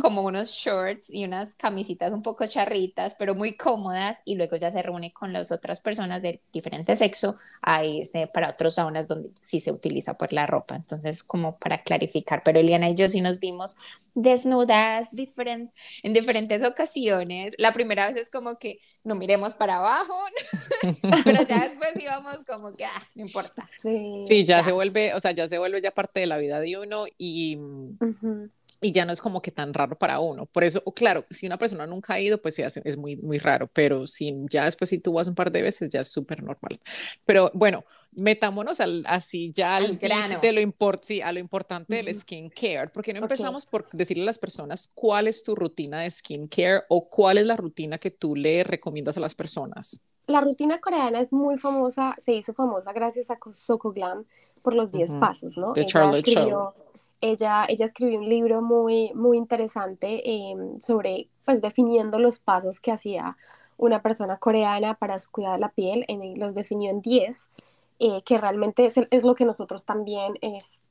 como unos shorts y unas camisitas un poco charritas, pero muy cómodas, y luego ya se reúne con las otras personas de diferente sexo a irse para otras zonas donde sí se utiliza por la ropa. Entonces, como para clarificar, pero Eliana y yo sí nos vimos desnudas diferente, en diferentes ocasiones. La primera vez es como que no miremos para abajo, pero ya después íbamos como que, ah, no importa. Sí, ya, se vuelve, o sea, ya se vuelve ya parte de la vida de uno y y ya no es como que tan raro para uno. Por eso, claro, si una persona nunca ha ido, pues se hace, es muy, muy raro, pero si ya después si tú vas un par de veces, ya es súper normal. Pero bueno, metámonos al, así ya al, grano. de lo, import, sí, a lo importante del skin care. ¿Por qué no empezamos por decirle a las personas cuál es tu rutina de skin care o cuál es la rutina que tú le recomiendas a las personas? La rutina coreana es muy famosa, se hizo famosa gracias a Soko Glam por los 10 pasos, ¿no? De Charlotte Show ella, ella escribió un libro muy, muy interesante em, sobre, pues, definiendo los pasos que hacía una persona coreana para cuidar la piel, en, los definió en 10, eh, que realmente es, es, lo que nosotros también es,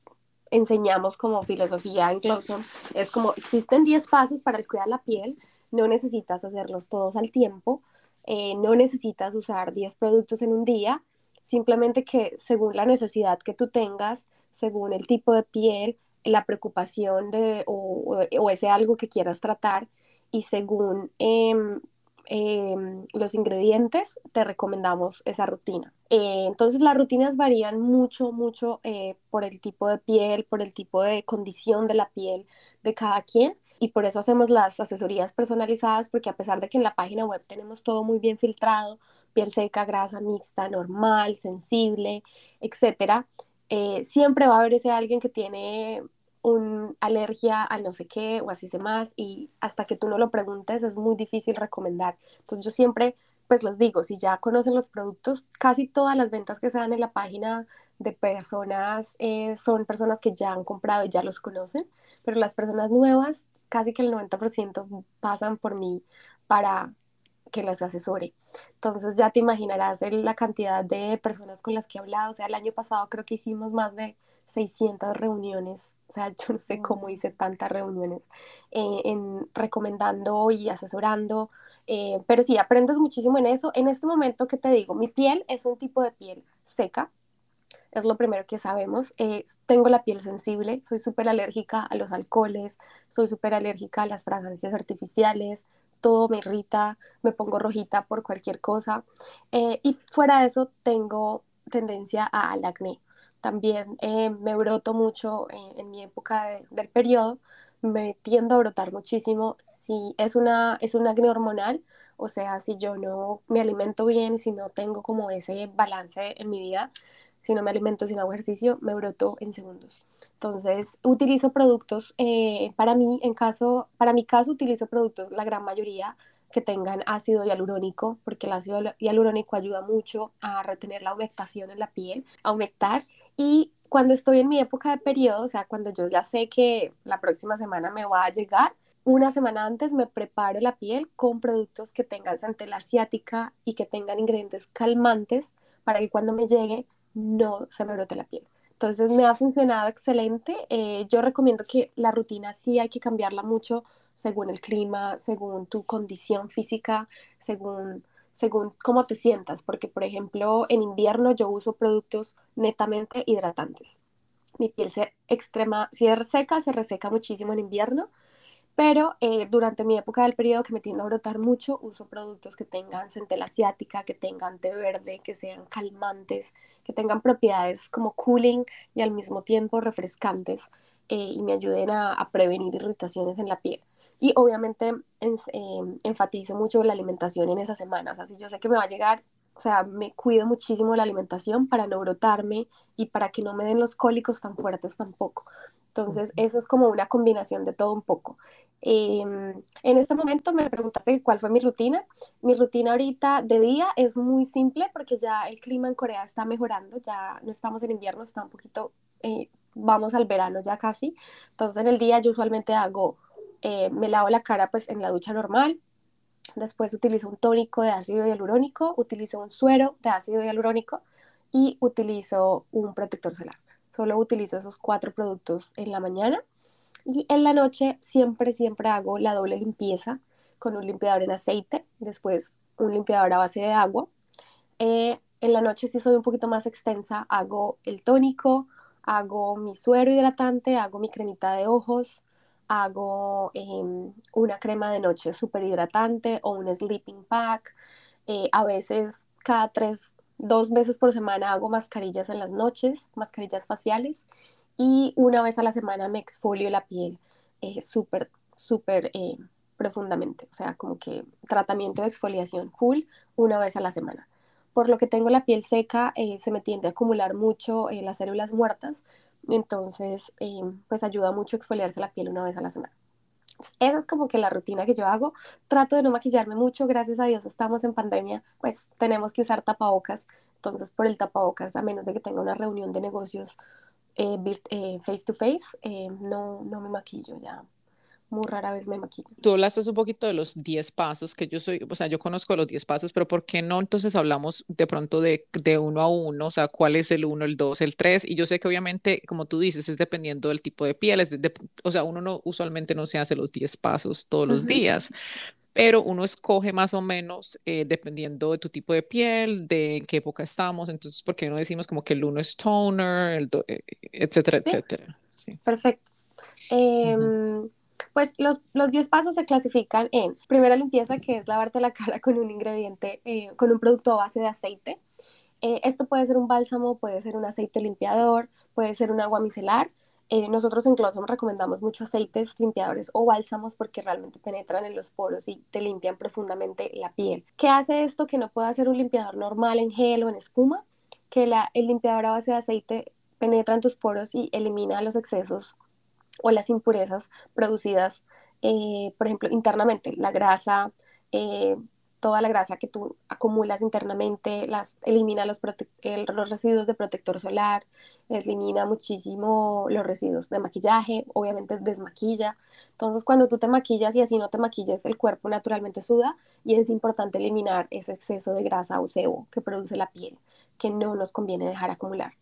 enseñamos como filosofía en Glosson, es como existen 10 pasos para el cuidar la piel, no necesitas hacerlos todos al tiempo, eh, no necesitas usar 10 productos en un día, simplemente que según la necesidad que tú tengas, según el tipo de piel, la preocupación de, o, o ese algo que quieras tratar y según em, em, los ingredientes, te recomendamos esa rutina. Eh, entonces las rutinas varían mucho, mucho eh, por el tipo de piel, por el tipo de condición de la piel de cada quien y por eso hacemos las asesorías personalizadas porque a pesar de que en la página web tenemos todo muy bien filtrado, piel seca, grasa mixta, normal, sensible, etcétera, eh, siempre va a haber ese alguien que tiene una alergia a no sé qué o así se más y hasta que tú no lo preguntes es muy difícil recomendar. Entonces yo siempre pues les digo, si ya conocen los productos, casi todas las ventas que se dan en la página de personas eh, son personas que ya han comprado y ya los conocen, pero las personas nuevas, casi que el 90% pasan por mí para que los asesore. Entonces ya te imaginarás la cantidad de personas con las que he hablado. O sea, el año pasado creo que hicimos más de 600 reuniones. O sea, yo no sé cómo hice tantas reuniones eh, en recomendando y asesorando eh, pero sí, aprendes muchísimo en eso. En este momento que te digo, mi piel es un tipo de piel seca, es lo primero que sabemos. Eh, tengo la piel sensible, soy súper alérgica a los alcoholes, soy súper alérgica a las fragancias artificiales, todo me irrita, me pongo rojita por cualquier cosa. Eh, y fuera de eso, tengo tendencia al acné. También me broto mucho en mi época del periodo me tiendo a brotar muchísimo si es una es un acné hormonal, o sea, si yo no me alimento bien, si no tengo como ese balance en mi vida, si no me alimento sin hago ejercicio, me broto en segundos. Entonces, utilizo productos, eh, para mí, en caso, para mi caso, utilizo productos, la gran mayoría, que tengan ácido hialurónico, porque el ácido hialurónico ayuda mucho a retener la humectación en la piel, a humectar y cuando estoy en mi época de periodo, o sea, cuando yo ya sé que la próxima semana me va a llegar, una semana antes me preparo la piel con productos que tengan centella asiática y que tengan ingredientes calmantes para que cuando me llegue no se me brote la piel. Entonces me ha funcionado excelente. Eh, yo recomiendo que la rutina sí hay que cambiarla mucho según el clima, según tu condición física, según según cómo te sientas, porque por ejemplo en invierno yo uso productos netamente hidratantes. Mi piel se extrema, si es seca, se reseca muchísimo en invierno, pero eh, durante mi época del periodo que me tiendo a brotar mucho, uso productos que tengan centella asiática, que tengan té verde, que sean calmantes, que tengan propiedades como cooling y al mismo tiempo refrescantes eh, y me ayuden a prevenir irritaciones en la piel. Y obviamente em, enfatizo mucho la alimentación en esas semanas. Así yo sé que me va a llegar, o sea, me cuido muchísimo la alimentación para no brotarme y para que no me den los cólicos tan fuertes tampoco. Entonces, eso es como una combinación de todo un poco. Em, en este momento me preguntaste cuál fue mi rutina. Mi rutina ahorita de día es muy simple porque ya el clima en Corea está mejorando, ya no estamos en invierno, está un poquito, eh, vamos al verano ya casi. Entonces, en el día yo usualmente hago eh, me lavo la cara pues en la ducha normal, después utilizo un tónico de ácido hialurónico, utilizo un suero de ácido hialurónico y utilizo un protector solar. Solo utilizo esos cuatro productos en la mañana y en la noche siempre, siempre hago la doble limpieza con un limpiador en aceite, después un limpiador a base de agua. Eh, en la noche si soy un poquito más extensa, hago el tónico, hago mi suero hidratante, hago mi cremita de ojos, hago em, una crema de noche súper hidratante o un sleeping pack. Eh, a veces cada tres, dos veces por semana hago mascarillas en las noches, mascarillas faciales. Y una vez a la semana me exfolio la piel eh, súper, súper eh, profundamente. O sea, como que tratamiento de exfoliación full una vez a la semana. Por lo que tengo la piel seca, se me tiende a acumular mucho las células muertas, entonces, eh, pues ayuda mucho exfoliarse la piel una vez a la semana. Esa es como que la rutina que yo hago. Trato de no maquillarme mucho, gracias a Dios estamos en pandemia, pues tenemos que usar tapabocas. Entonces, por el tapabocas, a menos de que tenga una reunión de negocios, eh, eh, face to face, no, no me maquillo ya muy rara vez me maquillo. Tú hablaste un poquito de los 10 pasos, que yo soy, o sea, yo conozco los 10 pasos, pero ¿por qué no entonces hablamos de pronto de, de uno a uno? O sea, ¿cuál es el uno, el dos, el tres? Y yo sé que obviamente, como tú dices, es dependiendo del tipo de piel, es o sea, uno no, usualmente no se hace los 10 pasos todos los días, pero uno escoge más o menos eh, dependiendo de tu tipo de piel, de en qué época estamos, entonces, ¿por qué no decimos como que el uno es toner, el eh, etcétera, etcétera? Sí. Perfecto. Eh, pues los, los 10 pasos se clasifican en primera limpieza, que es lavarte la cara con un ingrediente, eh, con un producto a base de aceite. Eh, esto puede ser un bálsamo, puede ser un aceite limpiador, puede ser un agua micelar. Eh, nosotros en Glossum recomendamos mucho aceites limpiadores o bálsamos porque realmente penetran en los poros y te limpian profundamente la piel. ¿Qué hace esto que no pueda ser un limpiador normal en gel o en espuma? Que la, el limpiador a base de aceite penetra en tus poros y elimina los excesos o las impurezas producidas, eh, por ejemplo, internamente, la grasa, eh, toda la grasa que tú acumulas internamente, las, elimina los, los residuos de protector solar, elimina muchísimo los residuos de maquillaje, obviamente desmaquilla. Entonces, cuando tú te maquillas y así no te maquilles, el cuerpo naturalmente suda y es importante eliminar ese exceso de grasa o sebo que produce la piel, que no nos conviene dejar acumular.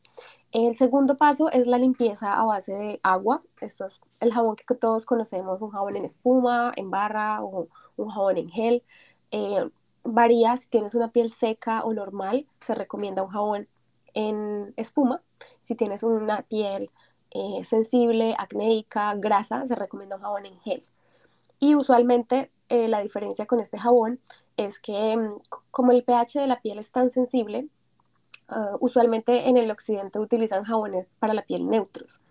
El segundo paso es la limpieza a base de agua. Esto es el jabón que todos conocemos, un jabón en espuma, en barra o un jabón en gel. Eh, varía si tienes una piel seca o normal, se recomienda un jabón en espuma. Si tienes una piel eh, sensible, acnéica, grasa, se recomienda un jabón en gel. Y usualmente eh, la diferencia con este jabón es que mm, como el pH de la piel es tan sensible, Ah, usualmente en el occidente utilizan jabones para la piel neutros.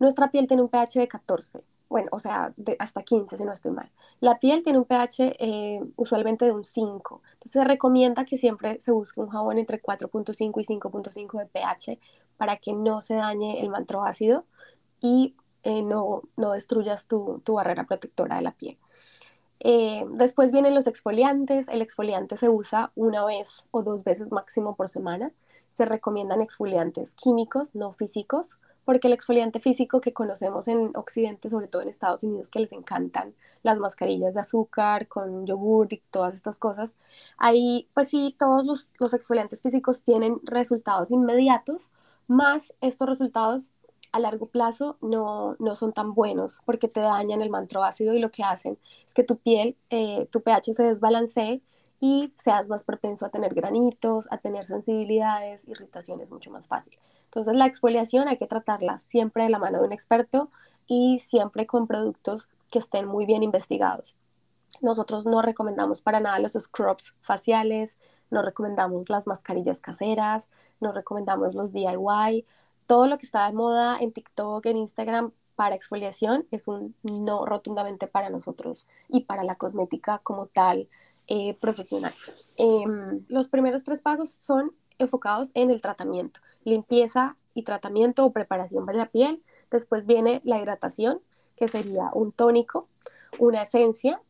Nuestra piel tiene un pH de 14, bueno, o sea, hasta 15 si no estoy mal. La piel tiene un pH eh, usualmente de un 5. Entonces se recomienda que siempre se busque un jabón entre 4.5 y 5.5 de pH para que no se dañe el manto ácido y eh, no, no, destruyas tu, tu, barrera protectora de la piel. Eh, después vienen los exfoliantes. El exfoliante se usa una vez o dos veces máximo por semana se recomiendan exfoliantes químicos, no físicos, porque el exfoliante físico que conocemos en Occidente, sobre todo en Estados Unidos, que les encantan las mascarillas de azúcar con yogur y todas estas cosas, ahí pues sí, todos los, los exfoliantes físicos tienen resultados inmediatos, más estos resultados a largo plazo no, no, son tan buenos porque te dañan el manto ácido y lo que hacen es que tu piel, eh, tu pH se desbalancee y seas más propenso a tener granitos, a tener sensibilidades, irritaciones mucho más fácil. Entonces la exfoliación hay que tratarla siempre de la mano de un experto y siempre con productos que estén muy bien investigados. Nosotros no recomendamos para nada los scrubs faciales, no recomendamos las mascarillas caseras, no recomendamos los DIY. Todo lo que está de moda en TikTok, en Instagram para exfoliación es un no rotundamente para nosotros y para la cosmética como tal eh, profesional. Em, los primeros tres pasos son enfocados en el tratamiento, limpieza y tratamiento o preparación para la piel. Después viene la hidratación, que sería un tónico, una esencia,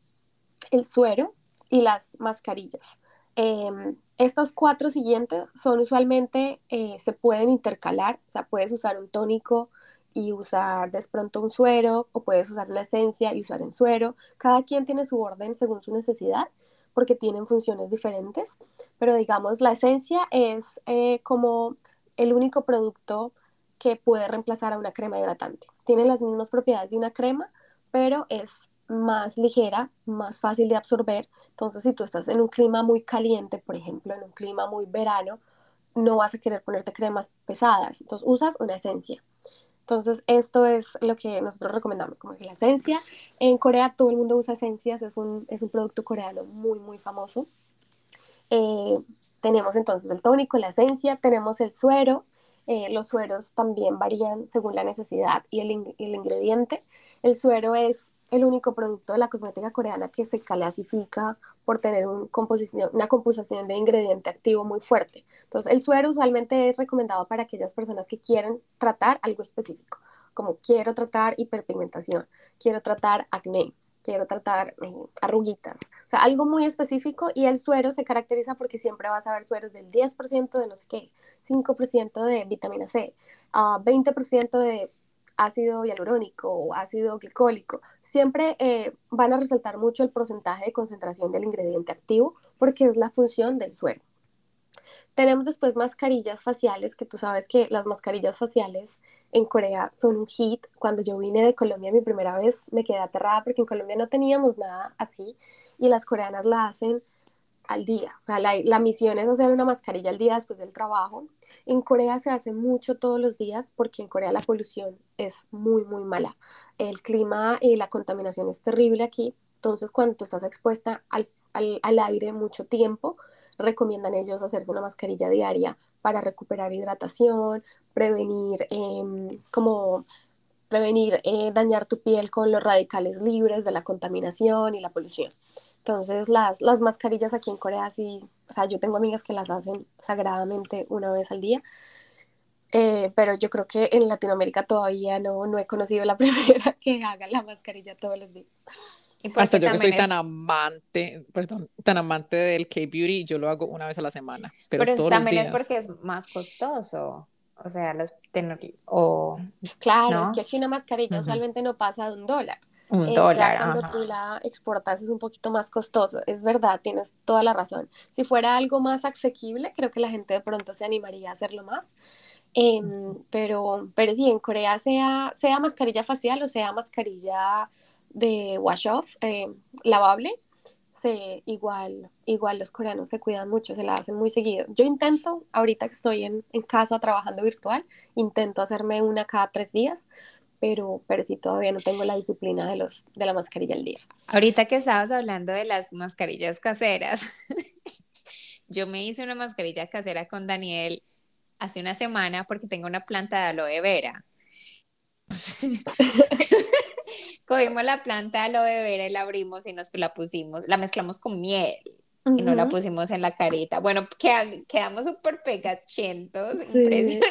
el suero y las mascarillas. Em, estos cuatro siguientes son usualmente, eh, se pueden intercalar, o sea, puedes usar un tónico y usar de pronto un suero o puedes usar una esencia y usar el suero. Cada quien tiene su orden según su necesidad porque tienen funciones diferentes, pero digamos, la esencia es eh, como el único producto que puede reemplazar a una crema hidratante. Tiene las mismas propiedades de una crema, pero es más ligera, más fácil de absorber. Entonces, si tú estás en un clima muy caliente, por ejemplo, en un clima muy verano, no vas a querer ponerte cremas pesadas. Entonces, usas una esencia. Entonces, esto es lo que nosotros recomendamos, como que la esencia. En Corea todo el mundo usa esencias, es un, es un producto coreano muy, muy famoso. Eh, tenemos entonces el tónico, la esencia, tenemos el suero. Eh, los sueros también varían según la necesidad y el, el ingrediente. El suero es el único producto de la cosmética coreana que se clasifica por tener una composición de ingrediente activo muy fuerte. Entonces, el suero usualmente es recomendado para aquellas personas que quieren tratar algo específico, como quiero tratar hiperpigmentación, quiero tratar acné, quiero tratar eh, arruguitas. O sea, algo muy específico y el suero se caracteriza porque siempre vas a ver sueros del 10% de no sé qué, 5% de vitamina C, 20% ah, de ácido hialurónico o ácido glicólico. Siempre eh, van a resaltar mucho el porcentaje de concentración del ingrediente activo porque es la función del suero. Tenemos después mascarillas faciales, que tú sabes que las mascarillas faciales en Corea son un hit. Cuando yo vine de Colombia mi primera vez me quedé aterrada porque en Colombia no teníamos nada así y las coreanas la hacen al día. O sea, la, la misión es hacer una mascarilla al día después del trabajo. En Corea se hace mucho todos los días porque en Corea la polución es muy, muy mala. El clima y la contaminación es terrible aquí. Entonces, cuando tú estás expuesta al, al, al aire mucho tiempo, recomiendan ellos hacerse una mascarilla diaria para recuperar hidratación, prevenir em, como prevenir eh, dañar tu piel con los radicales libres de la contaminación y la polución. Entonces las, las mascarillas aquí en Corea sí, o sea, yo tengo amigas que las hacen sagradamente una vez al día, eh, pero yo creo que en Latinoamérica todavía no, no he conocido la primera que haga la mascarilla todos los días. Hasta yo que soy tan amante, perdón, tan amante del K-Beauty, yo lo hago una vez a la semana. Pero, también es porque es más costoso. O sea, los tener, o, Claro, es que aquí una mascarilla usualmente no pasa de un dólar. Un eh, dólar. cuando tú la exportas es un poquito más costoso. Es verdad, tienes toda la razón. Si fuera algo más asequible, creo que la gente de pronto se animaría a hacerlo más. Em, pero, pero sí, en Corea sea, sea mascarilla facial o sea mascarilla de wash off eh, lavable, se, igual, igual los coreanos se cuidan mucho, se la hacen muy seguido. Yo intento, ahorita que estoy en, en casa trabajando virtual, intento hacerme una cada tres días, pero, pero sí todavía no tengo la disciplina de, los, de la mascarilla al día. Ahorita que estabas hablando de las mascarillas caseras, yo me hice una mascarilla casera con Daniel hace una semana porque tengo una planta de aloe vera. Cogimos la planta de aloe vera y la abrimos y nos la pusimos, la mezclamos con miel y nos la pusimos en la carita. Bueno, quedamos súper pegachentos, impresionante.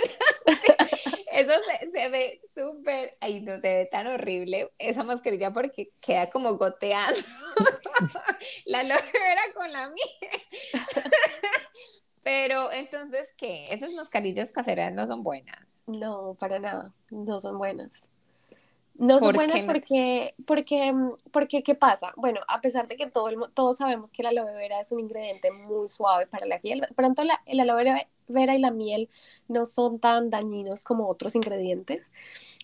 Eso se, ve súper, ay, no se ve tan horrible esa mascarilla porque queda como goteando la aloe vera con la miel. Pero entonces, ¿qué? Esas mascarillas caseras no son buenas. No, para nada, no son buenas. No son buenas porque, porque, mm, porque, ¿qué pasa? Bueno, a pesar de que todo el, todos sabemos que la aloe vera es un ingrediente muy suave para la piel, pronto la, el aloe vera y la miel no son tan dañinos como otros ingredientes,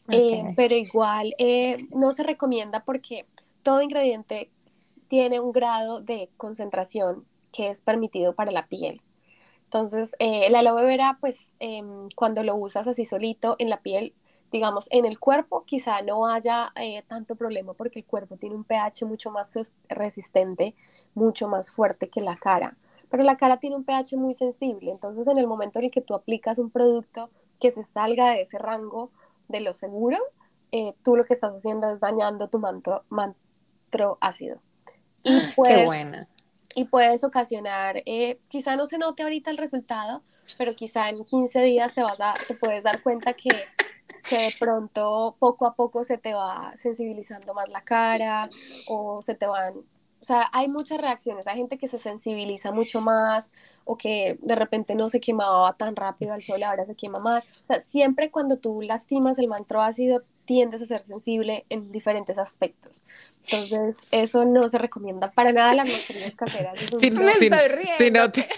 eh, pero igual eh, no se recomienda porque todo ingrediente tiene un grado de concentración que es permitido para la piel. Entonces, eh, el aloe vera, pues em, cuando lo usas así solito en la piel, digamos, en el cuerpo quizá no haya eh, tanto problema porque el cuerpo tiene un pH mucho más resistente, mucho más fuerte que la cara. Pero la cara tiene un pH muy sensible, entonces en el momento en el que tú aplicas un producto que se salga de ese rango de lo seguro, eh, tú lo que estás haciendo es dañando tu manto, mantro ácido. Y Qué buena. Y puedes ocasionar, eh, quizá no se note ahorita el resultado, pero quizá en 15 días te, vas a, te puedes dar cuenta que que de pronto poco a poco se te va sensibilizando más la cara o se te van, o sea, hay muchas reacciones, hay gente que se sensibiliza mucho más o que de repente no se quemaba tan rápido al sol, ahora se quema más. O sea, siempre cuando tú lastimas el mantro ácido tiendes a ser sensible en diferentes aspectos. Entonces, eso no se recomienda para nada las mascarillas caseras. Si, me estoy riendo. Si no, te,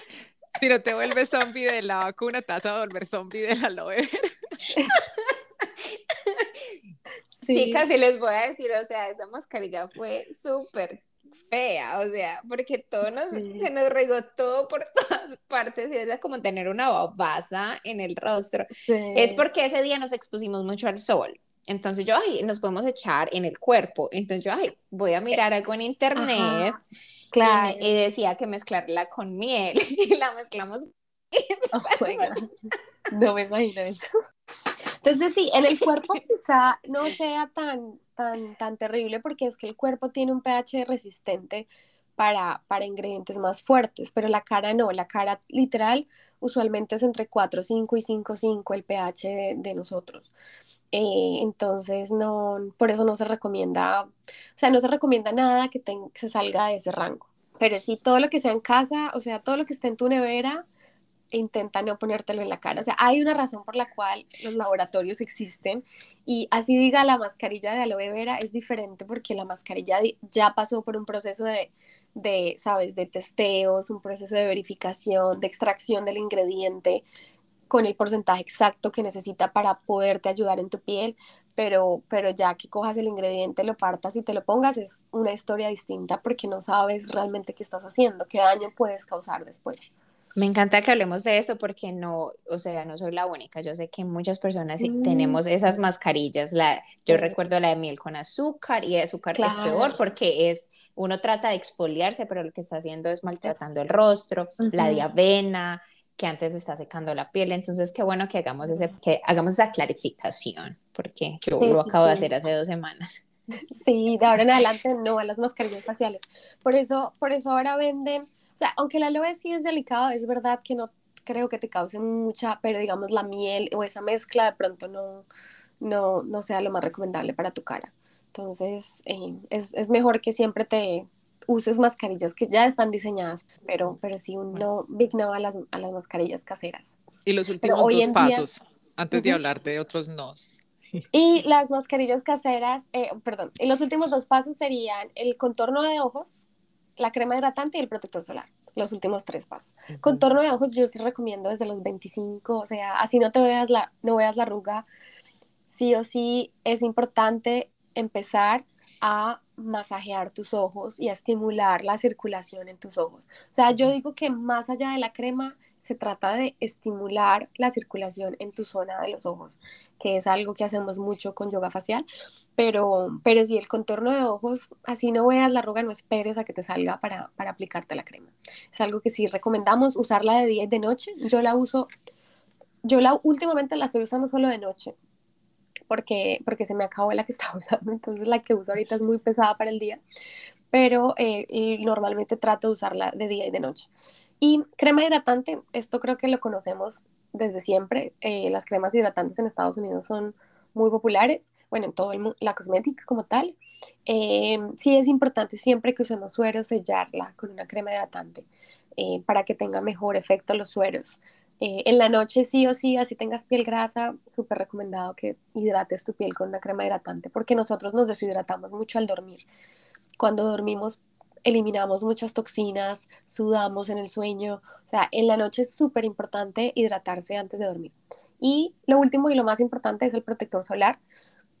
si no te vuelves zombie de la vacuna, te vas a volver zombie de la aloe Chicas, y les voy a decir, o sea, esa mascarilla fue súper fea, o sea, porque todo nos, se nos regó todo por todas partes y es como tener una babasa en el rostro. Es porque ese día nos expusimos mucho al sol. Entonces yo, ay, nos podemos echar en el cuerpo. Entonces yo, ay, voy a mirar algo en internet. Claro. Y, decía que mezclarla con miel y la mezclamos. Oh no me imagino eso. Entonces sí, en el cuerpo quizá no sea tan, tan, tan terrible porque es que el cuerpo tiene un pH resistente para, para ingredientes más fuertes, pero la cara no, la cara literal, usualmente es entre 4,5 y 5,5 el pH de, nosotros. Eh, entonces, no, por eso no se recomienda, o sea, no se recomienda nada que, que se salga de ese rango. Pero sí, todo lo que sea en casa, o sea, todo lo que esté en tu nevera, intenta no ponértelo en la cara. O sea, hay una razón por la cual los laboratorios existen y así diga la mascarilla de aloe vera es diferente porque la mascarilla ya pasó por un proceso de, de, sabes, de testeos, un proceso de verificación, de extracción del ingrediente con el porcentaje exacto que necesita para poderte ayudar en tu piel, pero, pero ya que cojas el ingrediente, lo partas y te lo pongas, es una historia distinta porque no sabes realmente qué estás haciendo, qué daño puedes causar después. Me encanta que hablemos de eso porque no, o sea, no soy la única. Yo sé que muchas personas mm. tenemos esas mascarillas. La, yo recuerdo la de miel con azúcar y azúcar es peor porque es, uno trata de exfoliarse, pero lo que está haciendo es maltratando el rostro, la de avena, que antes está secando la piel. Entonces, qué bueno que hagamos, ese, que hagamos esa clarificación, porque yo lo acabo de hacer hace dos semanas. Sí, de ahora en adelante no a las mascarillas faciales. Por eso, por eso ahora venden o sea, aunque la aloe sí es delicado, es verdad que no creo que te cause mucha, pero digamos la miel o esa mezcla de pronto no, no, no sea lo más recomendable para tu cara. Entonces, eh, es, es, mejor que siempre te uses mascarillas que ya están diseñadas, pero, pero sí un no, big no a las, a las mascarillas caseras. Y los últimos dos pasos, antes de hablar de otros nos. Y las mascarillas caseras, eh, perdón, y los últimos dos pasos serían el contorno de ojos, la crema hidratante y el protector solar, los últimos tres pasos. Contorno de ojos yo sí recomiendo desde los 25, o sea, así no te veas la, no veas la arruga, sí o sí es importante empezar a masajear tus ojos y a estimular la circulación en tus ojos. O sea, yo digo que más allá de la crema, se trata de estimular la circulación en tu zona de los ojos, que es algo que hacemos mucho con yoga facial, pero, pero si el contorno de ojos, así no veas la arruga, no esperes a que te salga para, para aplicarte la crema. Es algo que sí recomendamos usarla de día y de noche. Yo la uso, yo la últimamente la estoy usando solo de noche, porque, porque se me acabó la que estaba usando, entonces la que uso ahorita es muy pesada para el día, pero eh, normalmente trato de usarla de día y de noche. Y crema hidratante, esto creo que lo conocemos desde siempre. Eh, las cremas hidratantes en Estados Unidos son muy populares, bueno, en todo el mundo, la cosmética como tal. Eh, sí es importante siempre que usemos sueros sellarla con una crema hidratante eh, para que tenga mejor efecto los sueros. en la noche sí o sí, así tengas piel grasa, súper recomendado que hidrates tu piel con una crema hidratante porque nosotros nos deshidratamos mucho al dormir. Cuando dormimos eliminamos muchas toxinas, sudamos en el sueño, o sea, en la noche es súper importante hidratarse antes de dormir. Y lo último y lo más importante es el protector solar.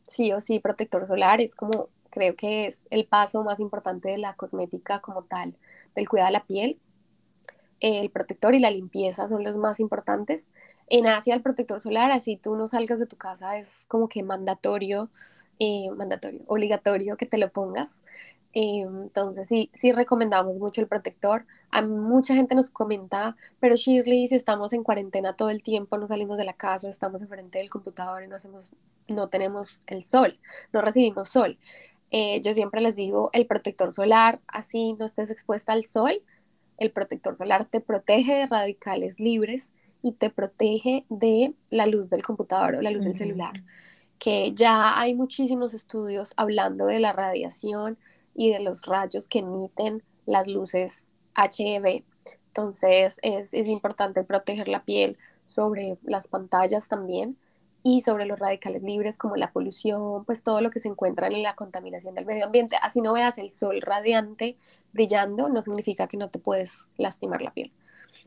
Sí o sí, protector solar es como, creo que es el paso más importante de la cosmética como tal, del cuidado de la piel. El protector y la limpieza son los más importantes. En Asia el protector solar, así tú no salgas de tu casa, es como que mandatorio, eh, mandatorio, obligatorio que te lo pongas. Eh, entonces sí, sí recomendamos mucho el protector. A mucha gente nos comenta, pero Shirley, si estamos en cuarentena todo el tiempo, no salimos de la casa, estamos enfrente del computador y no, hacemos, no tenemos el sol, no recibimos sol. Eh, yo siempre les digo, el protector solar, así no estés expuesta al sol, el protector solar te protege de radicales libres y te protege de la luz del computador o la luz del celular, que ya hay muchísimos estudios hablando de la radiación y de los rayos que emiten las luces HEV. Entonces es, es importante proteger la piel sobre las pantallas también y sobre los radicales libres como la polución, pues todo lo que se encuentra en la contaminación del medio ambiente. Así no veas el sol radiante brillando, no significa que no te puedes lastimar la piel.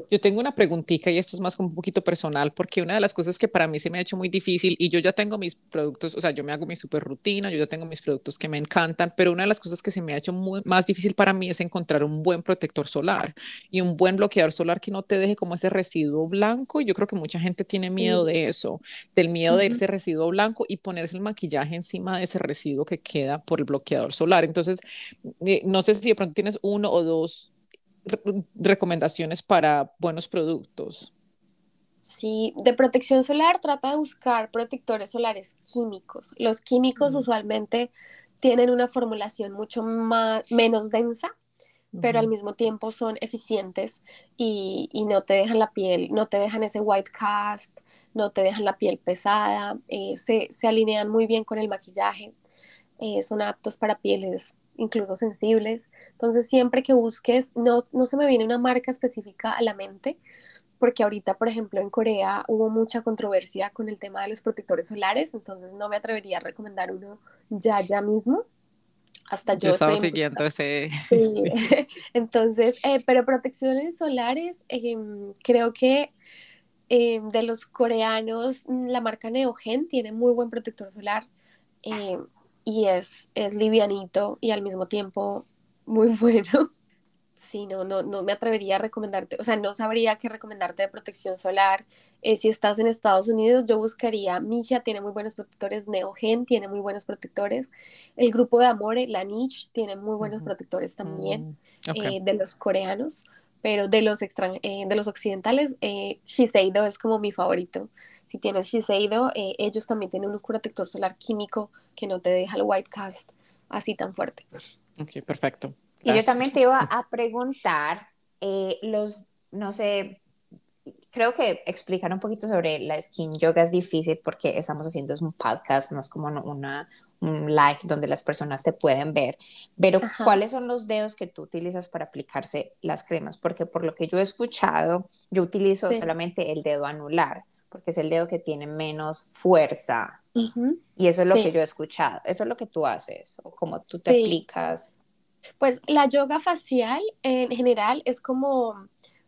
Yo tengo una preguntita y esto es más como un poquito personal, porque una de las cosas que para mí se me ha hecho muy difícil y yo ya tengo mis productos, o sea, yo me hago mi super rutina, yo ya tengo mis productos que me encantan, pero una de las cosas que se me ha hecho muy, más difícil para mí es encontrar un buen protector solar y un buen bloqueador solar que no te deje como ese residuo blanco y yo creo que mucha gente tiene miedo de eso, del miedo de ese residuo blanco y ponerse el maquillaje encima de ese residuo que queda por el bloqueador solar. Entonces, eh, no sé si de pronto tienes uno o dos recomendaciones para buenos productos? Sí, de protección solar trata de buscar protectores solares químicos. Los químicos usualmente tienen una formulación mucho más, menos densa, pero al mismo tiempo son eficientes y, no te dejan la piel, no te dejan ese white cast, no te dejan la piel pesada, eh, se, alinean muy bien con el maquillaje, eh, son aptos para pieles incluso sensibles. Entonces, siempre que busques, no, no se me viene una marca específica a la mente, porque ahorita, por ejemplo, en Corea hubo mucha controversia con el tema de los protectores solares, entonces no me atrevería a recomendar uno ya, ya mismo. Hasta yo, yo estaba siguiendo ese. Sí. entonces, eh, pero protecciones solares, em, creo que em, de los coreanos, la marca Neogen tiene muy buen protector solar em, y es, es livianito y al mismo tiempo muy bueno. Sí, no, no, no me atrevería a recomendarte, o sea, no sabría qué recomendarte de protección solar. Eh, si estás en Estados Unidos, yo buscaría Misha, tiene muy buenos protectores, Neogen tiene muy buenos protectores, el grupo de Amore, la Niche, tiene muy buenos protectores también, mm, eh, de los coreanos, pero de los, eh, de los occidentales, Shiseido es como mi favorito. Si tienes Shiseido, ellos también tienen un protector solar químico que no te deja el white cast así tan fuerte. Ok, perfecto. Y yo también te iba a preguntar eh, los, no sé, creo que explicar un poquito sobre la skin yoga es difícil porque estamos haciendo un podcast, no es como una, un live donde las personas te pueden ver, pero ¿cuáles son los dedos que tú utilizas para aplicarse las cremas? Porque por lo que yo he escuchado, yo utilizo solamente el dedo anular, porque es el dedo que tiene menos fuerza. Y eso es lo que yo he escuchado. Eso es lo que tú haces, o como tú te aplicas. Pues la yoga facial en general es como,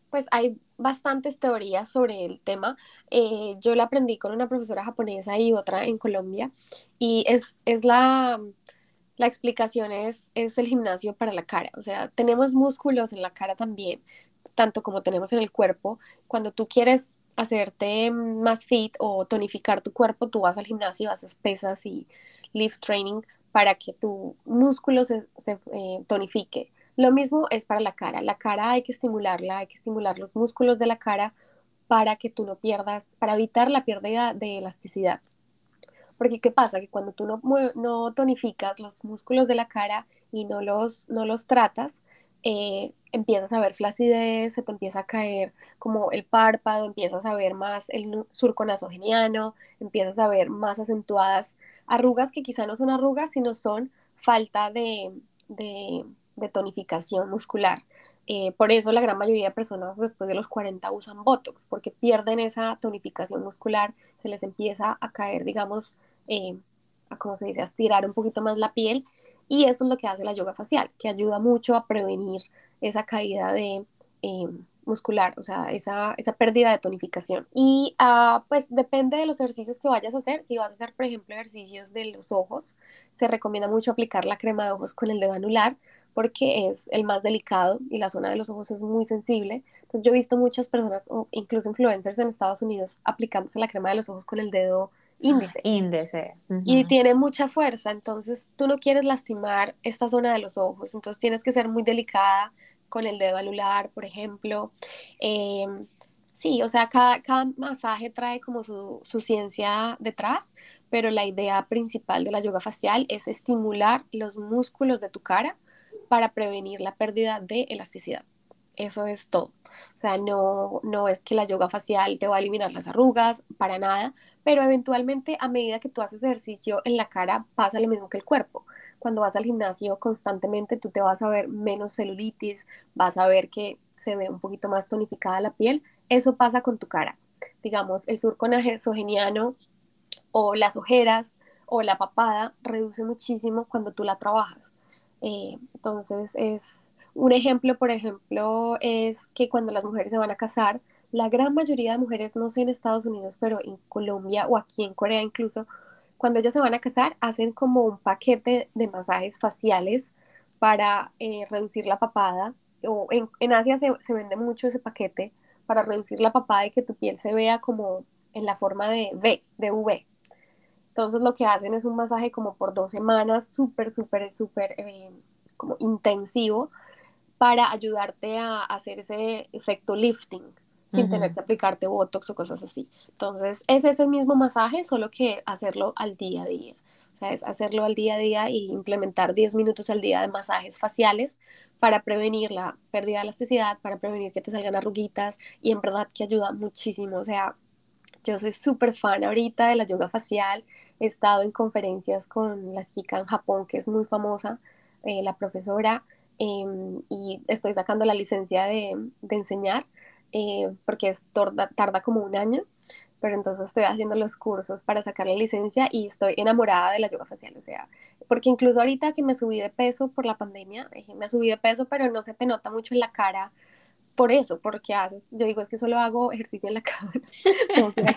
pues hay bastantes teorías sobre el tema. Eh, yo la aprendí con una profesora japonesa y otra en Colombia y es, es la, la explicación es, es el gimnasio para la cara. O sea, tenemos músculos en la cara también, tanto como tenemos en el cuerpo. Cuando tú quieres hacerte más fit o tonificar tu cuerpo, tú vas al gimnasio, haces pesas y lift training para que tu músculo se, eh, tonifique. Lo mismo es para la cara. La cara hay que estimularla, hay que estimular los músculos de la cara para que tú no pierdas, para evitar la pérdida de elasticidad. Porque ¿qué pasa? Que cuando tú no, no tonificas los músculos de la cara y no los, no los tratas, eh, empiezas a ver flacidez, se te empieza a caer como el párpado, empiezas a ver más el surco nasogeniano, empiezas a ver más acentuadas arrugas que quizá no son arrugas, sino son falta de, tonificación muscular. Eh, por eso la gran mayoría de personas después de los 40 usan Botox, porque pierden esa tonificación muscular, se les empieza a caer, digamos, eh, a, como se dice, a estirar un poquito más la piel. Y eso es lo que hace la yoga facial, que ayuda mucho a prevenir esa caída de, eh, muscular, o sea, esa, esa pérdida de tonificación. Y ah, pues depende de los ejercicios que vayas a hacer. Si vas a hacer, por ejemplo, ejercicios de los ojos, se recomienda mucho aplicar la crema de ojos con el dedo anular porque es el más delicado y la zona de los ojos es muy sensible. Entonces yo he visto muchas personas, o incluso influencers en Estados Unidos, aplicándose la crema de los ojos con el dedo índice. índice. Y tiene mucha fuerza, entonces tú no quieres lastimar esta zona de los ojos, entonces tienes que ser muy delicada con el dedo anular, por ejemplo. Em, sí, o sea, cada, cada, masaje trae como su, su ciencia detrás, pero la idea principal de la yoga facial es estimular los músculos de tu cara para prevenir la pérdida de elasticidad. Eso es todo. O sea, no, no es que la yoga facial te va a eliminar las arrugas, para nada, pero eventualmente a medida que tú haces ejercicio en la cara pasa lo mismo que el cuerpo cuando vas al gimnasio constantemente tú te vas a ver menos celulitis, vas a ver que se ve un poquito más tonificada la piel. Eso pasa con tu cara. Digamos, el surco nasogeniano o las ojeras o la papada reduce muchísimo cuando tú la trabajas. Eh, entonces es un ejemplo, por ejemplo, es que cuando las mujeres se van a casar, la gran mayoría de mujeres, no sé en Estados Unidos, pero en Colombia o aquí en Corea incluso, cuando ellas se van a casar, hacen como un paquete de masajes faciales para eh, reducir la papada. O en, Asia se, vende mucho ese paquete para reducir la papada y que tu piel se vea como en la forma de V, de V. Entonces lo que hacen es un masaje como por dos semanas, súper, súper, súper eh, como intensivo para ayudarte a hacer ese efecto lifting sin tener que aplicarte Botox o cosas así. Entonces, es ese mismo masaje, solo que hacerlo al día a día. O sea, es hacerlo al día a día y implementar 10 minutos al día de masajes faciales para prevenir la pérdida de elasticidad, para prevenir que te salgan arruguitas y en verdad que ayuda muchísimo. O sea, yo soy súper fan ahorita de la yoga facial. He estado en conferencias con la chica en Japón que es muy famosa, eh, la profesora, em, y estoy sacando la licencia de, de enseñar eh, porque es tarda, tarda como un año pero entonces estoy haciendo los cursos para sacar la licencia y estoy enamorada de la yoga facial, o sea, porque incluso ahorita que me subí de peso por la pandemia, me subí de peso, pero no se te nota mucho en la cara por eso, porque haces, yo digo, es que solo hago ejercicio en la cámara,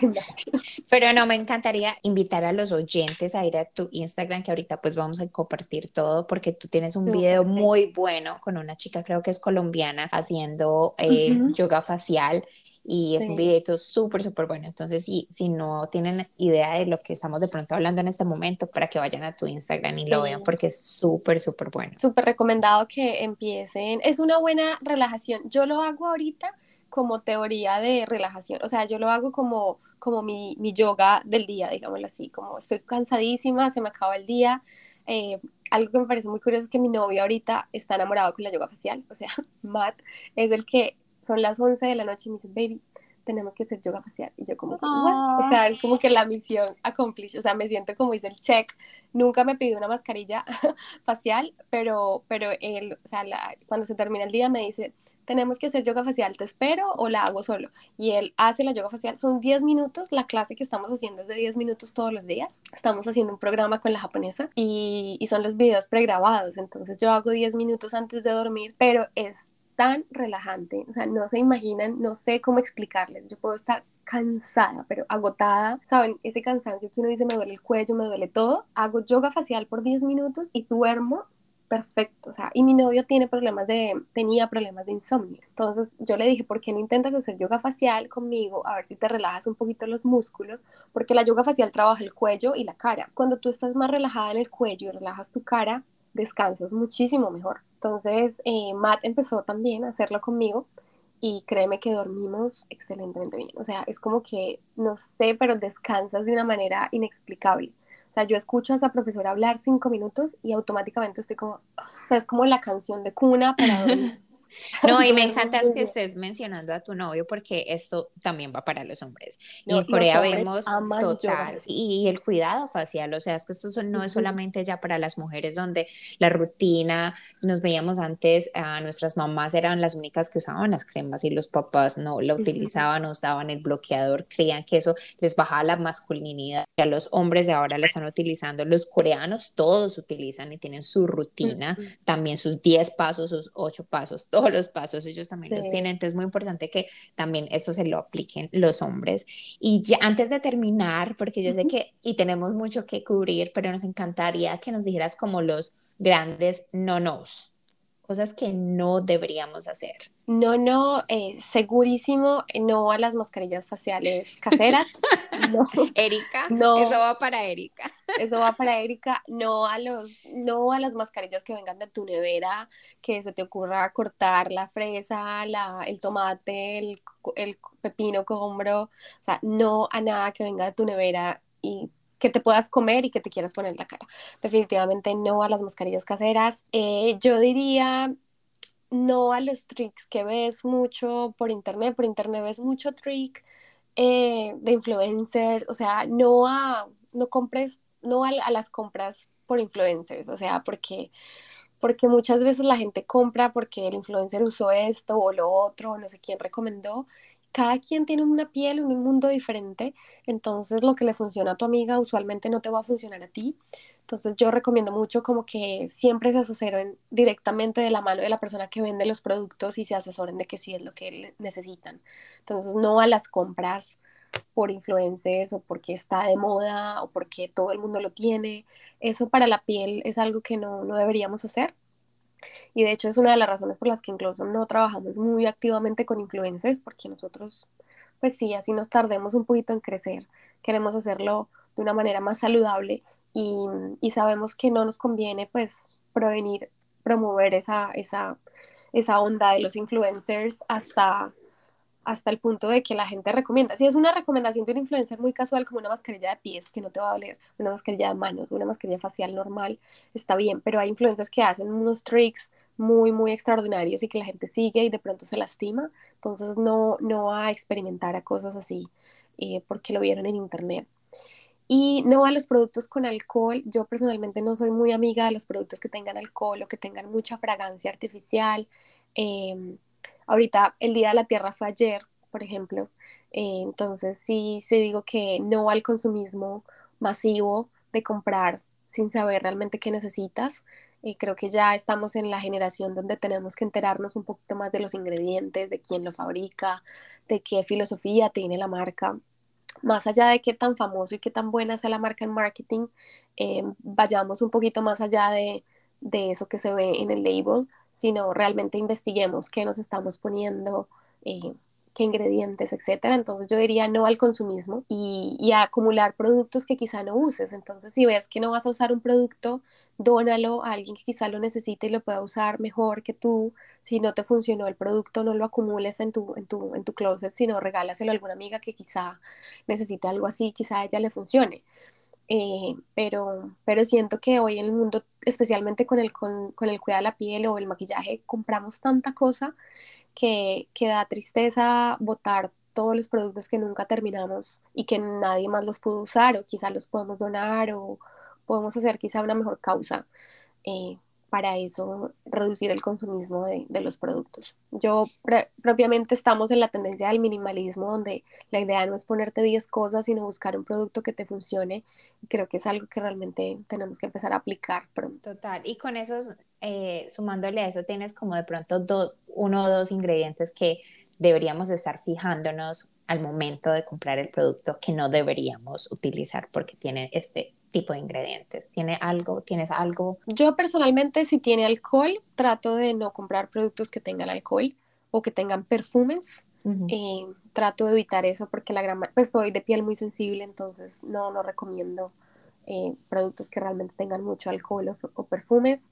Pero no, me encantaría invitar a los oyentes a ir a tu Instagram, que ahorita pues vamos a compartir todo, porque tú tienes un video muy bueno con una chica, creo que es colombiana, haciendo eh, yoga facial y es un video súper, súper bueno. Entonces, si, si no tienen idea de lo que estamos de pronto hablando en este momento, para que vayan a tu Instagram y lo vean porque es súper, súper bueno. Súper recomendado que empiecen. Es una buena relajación. Yo lo hago ahorita como teoría de relajación. O sea, yo lo hago como, como mi, mi yoga del día, digámoslo así. Como estoy cansadísima, se me acaba el día. Eh, algo que me parece muy curioso es que mi novio ahorita está enamorado con la yoga facial. O sea, Matt es el que son las 11 de la noche y me dice, baby, tenemos que hacer yoga facial. Y yo como, o sea, es como que la misión accomplished, o sea, me siento como hice el check. Nunca me pidió una mascarilla facial, pero, pero él, o sea, cuando se termina el día me dice, tenemos que hacer yoga facial, ¿te espero o la hago solo? Y él hace la yoga facial, son 10 minutos, la clase que estamos haciendo es de 10 minutos todos los días. Estamos haciendo un programa con la japonesa y, y son los videos pregrabados, entonces yo hago 10 minutos antes de dormir, pero es tan relajante, o sea, no se imaginan, no sé cómo explicarles, yo puedo estar cansada, pero agotada, ¿saben? Ese cansancio que uno dice me duele el cuello, me duele todo, hago yoga facial por 10 minutos y duermo perfecto, o sea, y mi novio tiene problemas de, tenía problemas de insomnio, entonces yo le dije, ¿por qué no intentas hacer yoga facial conmigo? A ver si te relajas un poquito los músculos, porque la yoga facial trabaja el cuello y la cara. Cuando tú estás más relajada en el cuello y relajas tu cara, descansas muchísimo mejor. Entonces, eh, Matt empezó también a hacerlo conmigo y créeme que dormimos excelentemente bien. O sea, es como que, no sé, pero descansas de una manera inexplicable. O sea, yo escucho a esa profesora hablar cinco minutos y automáticamente estoy como, o sea, es como la canción de cuna para dormir. No, y me encanta que estés mencionando a tu novio porque esto también va para los hombres. y en Corea vemos total y el cuidado facial, o sea, es que esto no es solamente ya para las mujeres donde la rutina, nos veíamos antes, a nuestras mamás eran las únicas que usaban las cremas y los papás no la utilizaban, nos daban el bloqueador, creían que eso les bajaba la masculinidad. Ya los hombres de ahora la están utilizando, los coreanos todos utilizan y tienen su rutina, también sus 10 pasos, sus 8 pasos, todos los pasos, ellos también los tienen, entonces es muy importante que también esto se lo apliquen los hombres. Y ya antes de terminar, porque yo sé que, y tenemos mucho que cubrir, pero nos encantaría que nos dijeras como los grandes no-nos, cosas que no deberíamos hacer. No, no, eh, segurísimo, eh, no a las mascarillas faciales caseras. no. Erika, no. Eso va para Erika. Eso va para Erika. No a los, no a las mascarillas que vengan de tu nevera, que se te ocurra cortar la fresa, la, el tomate, el, el pepino combro. O sea, no a nada que venga de tu nevera y que te puedas comer y que te quieras poner la cara. Definitivamente no a las mascarillas caseras. Eh, yo diría no a los tricks que ves mucho por internet, por internet ves mucho trick eh, de influencers, o sea, no a, no compres, no a, a, las compras por influencers, o sea, porque, porque muchas veces la gente compra porque el influencer usó esto o lo otro, o no sé quién recomendó, cada quien tiene una piel, un mundo diferente, entonces lo que le funciona a tu amiga usualmente no te va a funcionar a ti. Entonces yo recomiendo mucho como que siempre se asesoren directamente de la mano de la persona que vende los productos y se asesoren de que sí es lo que necesitan. Entonces no a las compras por influencers o porque está de moda o porque todo el mundo lo tiene. Eso para la piel es algo que no, no deberíamos hacer. Y de hecho es una de las razones por las que incluso no trabajamos muy activamente con influencers, porque nosotros, pues sí, así nos tardemos un poquito en crecer, queremos hacerlo de una manera más saludable y, y sabemos que no nos conviene pues provenir, promover esa, esa, esa onda de los influencers hasta, hasta el punto de que la gente recomienda. Si es una recomendación de un influencer muy casual, como una mascarilla de pies que no te va a doler, una mascarilla de manos, una mascarilla facial normal, está bien, pero hay influencers que hacen unos tricks muy, muy extraordinarios y que la gente sigue y de pronto se lastima. Entonces no, no a experimentar a cosas así eh, porque lo vieron en internet. Y no a los productos con alcohol. Yo personalmente no soy muy amiga de los productos que tengan alcohol o que tengan mucha fragancia artificial. Em, Ahorita el Día de la Tierra fue ayer, por ejemplo. Eh, entonces sí, sí digo que no al consumismo masivo de comprar sin saber realmente qué necesitas. Eh, creo que ya estamos en la generación donde tenemos que enterarnos un poquito más de los ingredientes, de quién lo fabrica, de qué filosofía tiene la marca. Más allá de qué tan famoso y qué tan buena sea la marca en marketing, eh, vayamos un poquito más allá de, de eso que se ve en el label sino realmente investiguemos qué nos estamos poniendo, eh, qué ingredientes, etcétera. Entonces yo diría no al consumismo y, a acumular productos que quizá no uses. Entonces si ves que no vas a usar un producto, dónalo a alguien que quizá lo necesite y lo pueda usar mejor que tú. Si no te funcionó el producto, no lo acumules en tu, en tu, en tu closet, sino regálaselo a alguna amiga que quizá necesite algo así, quizá a ella le funcione. Eh, pero, pero siento que hoy en el mundo, especialmente con el, con, el cuidado de la piel o el maquillaje, compramos tanta cosa que, que da tristeza botar todos los productos que nunca terminamos y que nadie más los pudo usar o quizá los podemos donar o podemos hacer quizá una mejor causa. Eh, para eso reducir el consumismo de, de los productos. Yo propiamente estamos en la tendencia del minimalismo, donde la idea no es ponerte 10 cosas, sino buscar un producto que te funcione. creo que es algo que realmente tenemos que empezar a aplicar pronto. Total. Y con esos, eh, sumándole a eso, tienes como de pronto dos, uno o dos ingredientes que deberíamos estar fijándonos al momento de comprar el producto que no deberíamos utilizar porque tiene este tipo de ingredientes? ¿Tiene algo? ¿Tienes algo? Yo personalmente, si tiene alcohol, trato de no comprar productos que tengan alcohol o que tengan perfumes. Eh, trato de evitar eso porque la gran pues soy de piel muy sensible, entonces no, no recomiendo eh, productos que realmente tengan mucho alcohol o, perfumes.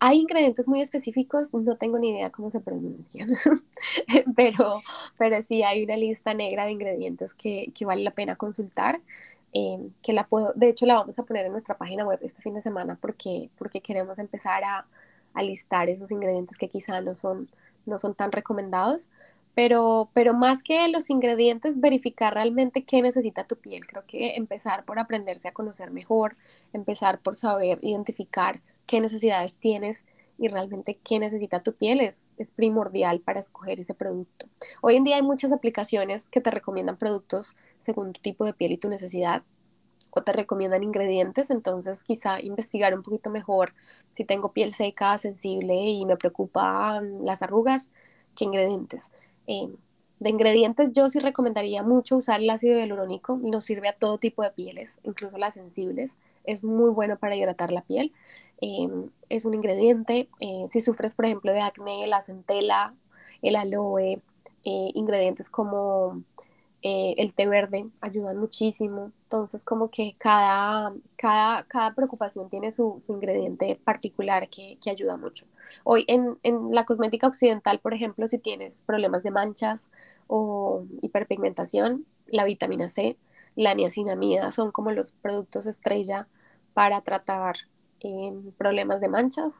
Hay ingredientes muy específicos, no tengo ni idea cómo se pronuncian, pero, pero sí hay una lista negra de ingredientes que, que vale la pena consultar. Em, que la puedo, de hecho la vamos a poner en nuestra página web este fin de semana porque, porque queremos empezar a, a listar esos ingredientes que quizá no son, no son tan recomendados, pero, pero más que los ingredientes, verificar realmente qué necesita tu piel. Creo que empezar por aprenderse a conocer mejor, empezar por saber identificar qué necesidades tienes y realmente qué necesita tu piel es, es primordial para escoger ese producto. Hoy en día hay muchas aplicaciones que te recomiendan productos según tu tipo de piel y tu necesidad o te recomiendan ingredientes, entonces quizá investigar un poquito mejor si tengo piel seca, sensible y me preocupan las arrugas, qué ingredientes. Eh, de ingredientes yo sí recomendaría mucho usar el ácido hialurónico, nos sirve a todo tipo de pieles, incluso las sensibles, es muy bueno para hidratar la piel. Em, es un ingrediente. Eh, si sufres, por ejemplo, de acné, la centela, el aloe, eh, ingredientes como eh, el té verde ayudan muchísimo. Entonces, como que cada, cada, cada preocupación tiene su, ingrediente particular que, que, ayuda mucho. Hoy en, en la cosmética occidental, por ejemplo, si tienes problemas de manchas o hiperpigmentación, la vitamina C, la niacinamida son como los productos estrella para tratar problemas de manchas.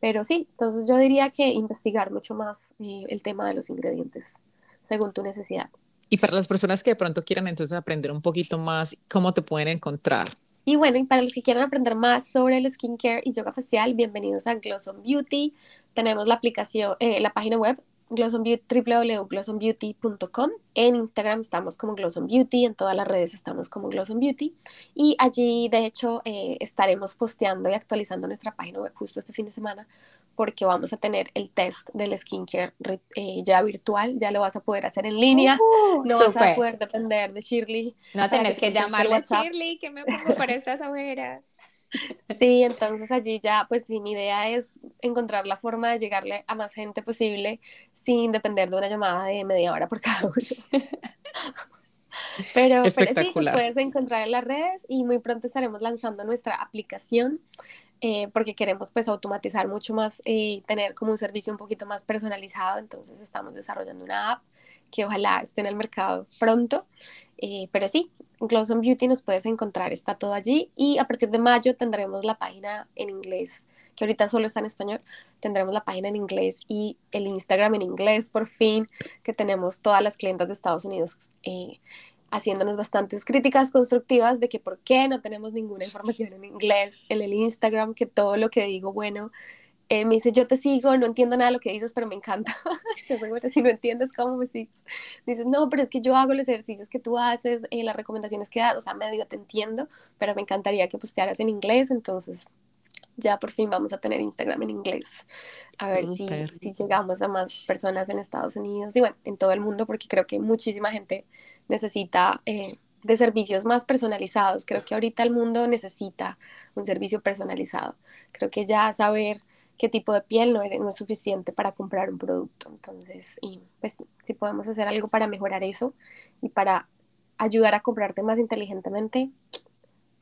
Pero sí, entonces yo diría que investigar mucho más eh, el tema de los ingredientes según tu necesidad. Y para las personas que de pronto quieran entonces aprender un poquito más, ¿cómo te pueden encontrar? Y bueno, y para los que quieran aprender más sobre el skincare y yoga facial, bienvenidos a Gloss Beauty. Tenemos la aplicación, eh, la página web www.glossonbeauty.com. En Instagram estamos como Glosson Beauty, en todas las redes estamos como Glosson Beauty. Y allí, de hecho, eh, estaremos posteando y actualizando nuestra página web justo este fin de semana porque vamos a tener el test del skincare eh, ya virtual, ya lo vas a poder hacer en línea, uh, no vas a poder depender de Shirley. No a tener que, llamarle a Shirley, que me pongo para estas ojeras. Sí, entonces allí ya, pues sí, mi idea es encontrar la forma de llegarle a más gente posible sin depender de una llamada de media hora por cada uno. Pero, pero sí, puedes encontrar en las redes y muy pronto estaremos lanzando nuestra aplicación eh, porque queremos pues automatizar mucho más y tener como un servicio un poquito más personalizado. Entonces estamos desarrollando una app que ojalá esté en el mercado pronto. Eh, pero sí, Glows on Beauty nos puedes encontrar, está todo allí. Y a partir de mayo tendremos la página en inglés, que ahorita solo está en español. Tendremos la página en inglés y el Instagram en inglés, por fin, que tenemos todas las clientas de Estados Unidos. Eh, haciéndonos bastantes críticas constructivas de que por qué no tenemos ninguna información en inglés en el Instagram, que todo lo que digo, bueno, eh, me dice, yo te sigo, no entiendo nada de lo que dices, pero me encanta. yo soy bueno, si no entiendes cómo me sigues. Dices, no, pero es que yo hago los ejercicios que tú haces, eh, las recomendaciones que das, o sea, medio te entiendo, pero me encantaría que postearas en inglés, entonces ya por fin vamos a tener Instagram en inglés. A ver si, si, llegamos a más personas en Estados Unidos y bueno, en todo el mundo, porque creo que muchísima gente necesita eh, de servicios más personalizados. Creo que ahorita el mundo necesita un servicio personalizado. Creo que ya saber qué tipo de piel no, es suficiente para comprar un producto. Entonces, y pues si podemos hacer algo para mejorar eso y para ayudar a comprarte más inteligentemente,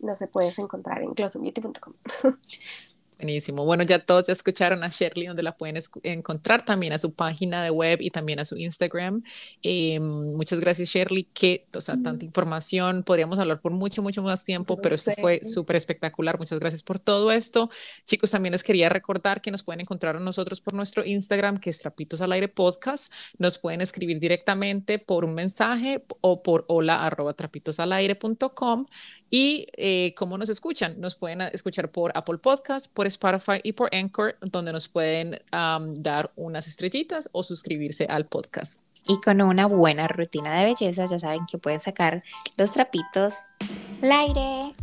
no se puedes encontrar en glossonbeauty.com. Buenísimo. Bueno, ya todos ya escucharon a Shirley, donde la pueden encontrar también a su página de web y también a su Instagram. Eh, muchas gracias, Shirley. Que, o sea, tanta información. Podríamos hablar por mucho, mucho más tiempo, pero esto fue súper espectacular. Muchas gracias por todo esto. Chicos, también les quería recordar que nos pueden encontrar a nosotros por nuestro Instagram, que es Trapitos al Aire Podcast. Nos pueden escribir directamente por un mensaje o por hola arroba trapitosalaire.com. Y eh, cómo nos escuchan, nos pueden escuchar por Apple Podcast, por Spotify y por Anchor, donde nos pueden dar unas estrellitas o suscribirse al podcast. Y con una buena rutina de belleza, ya saben que pueden sacar los trapitos al aire.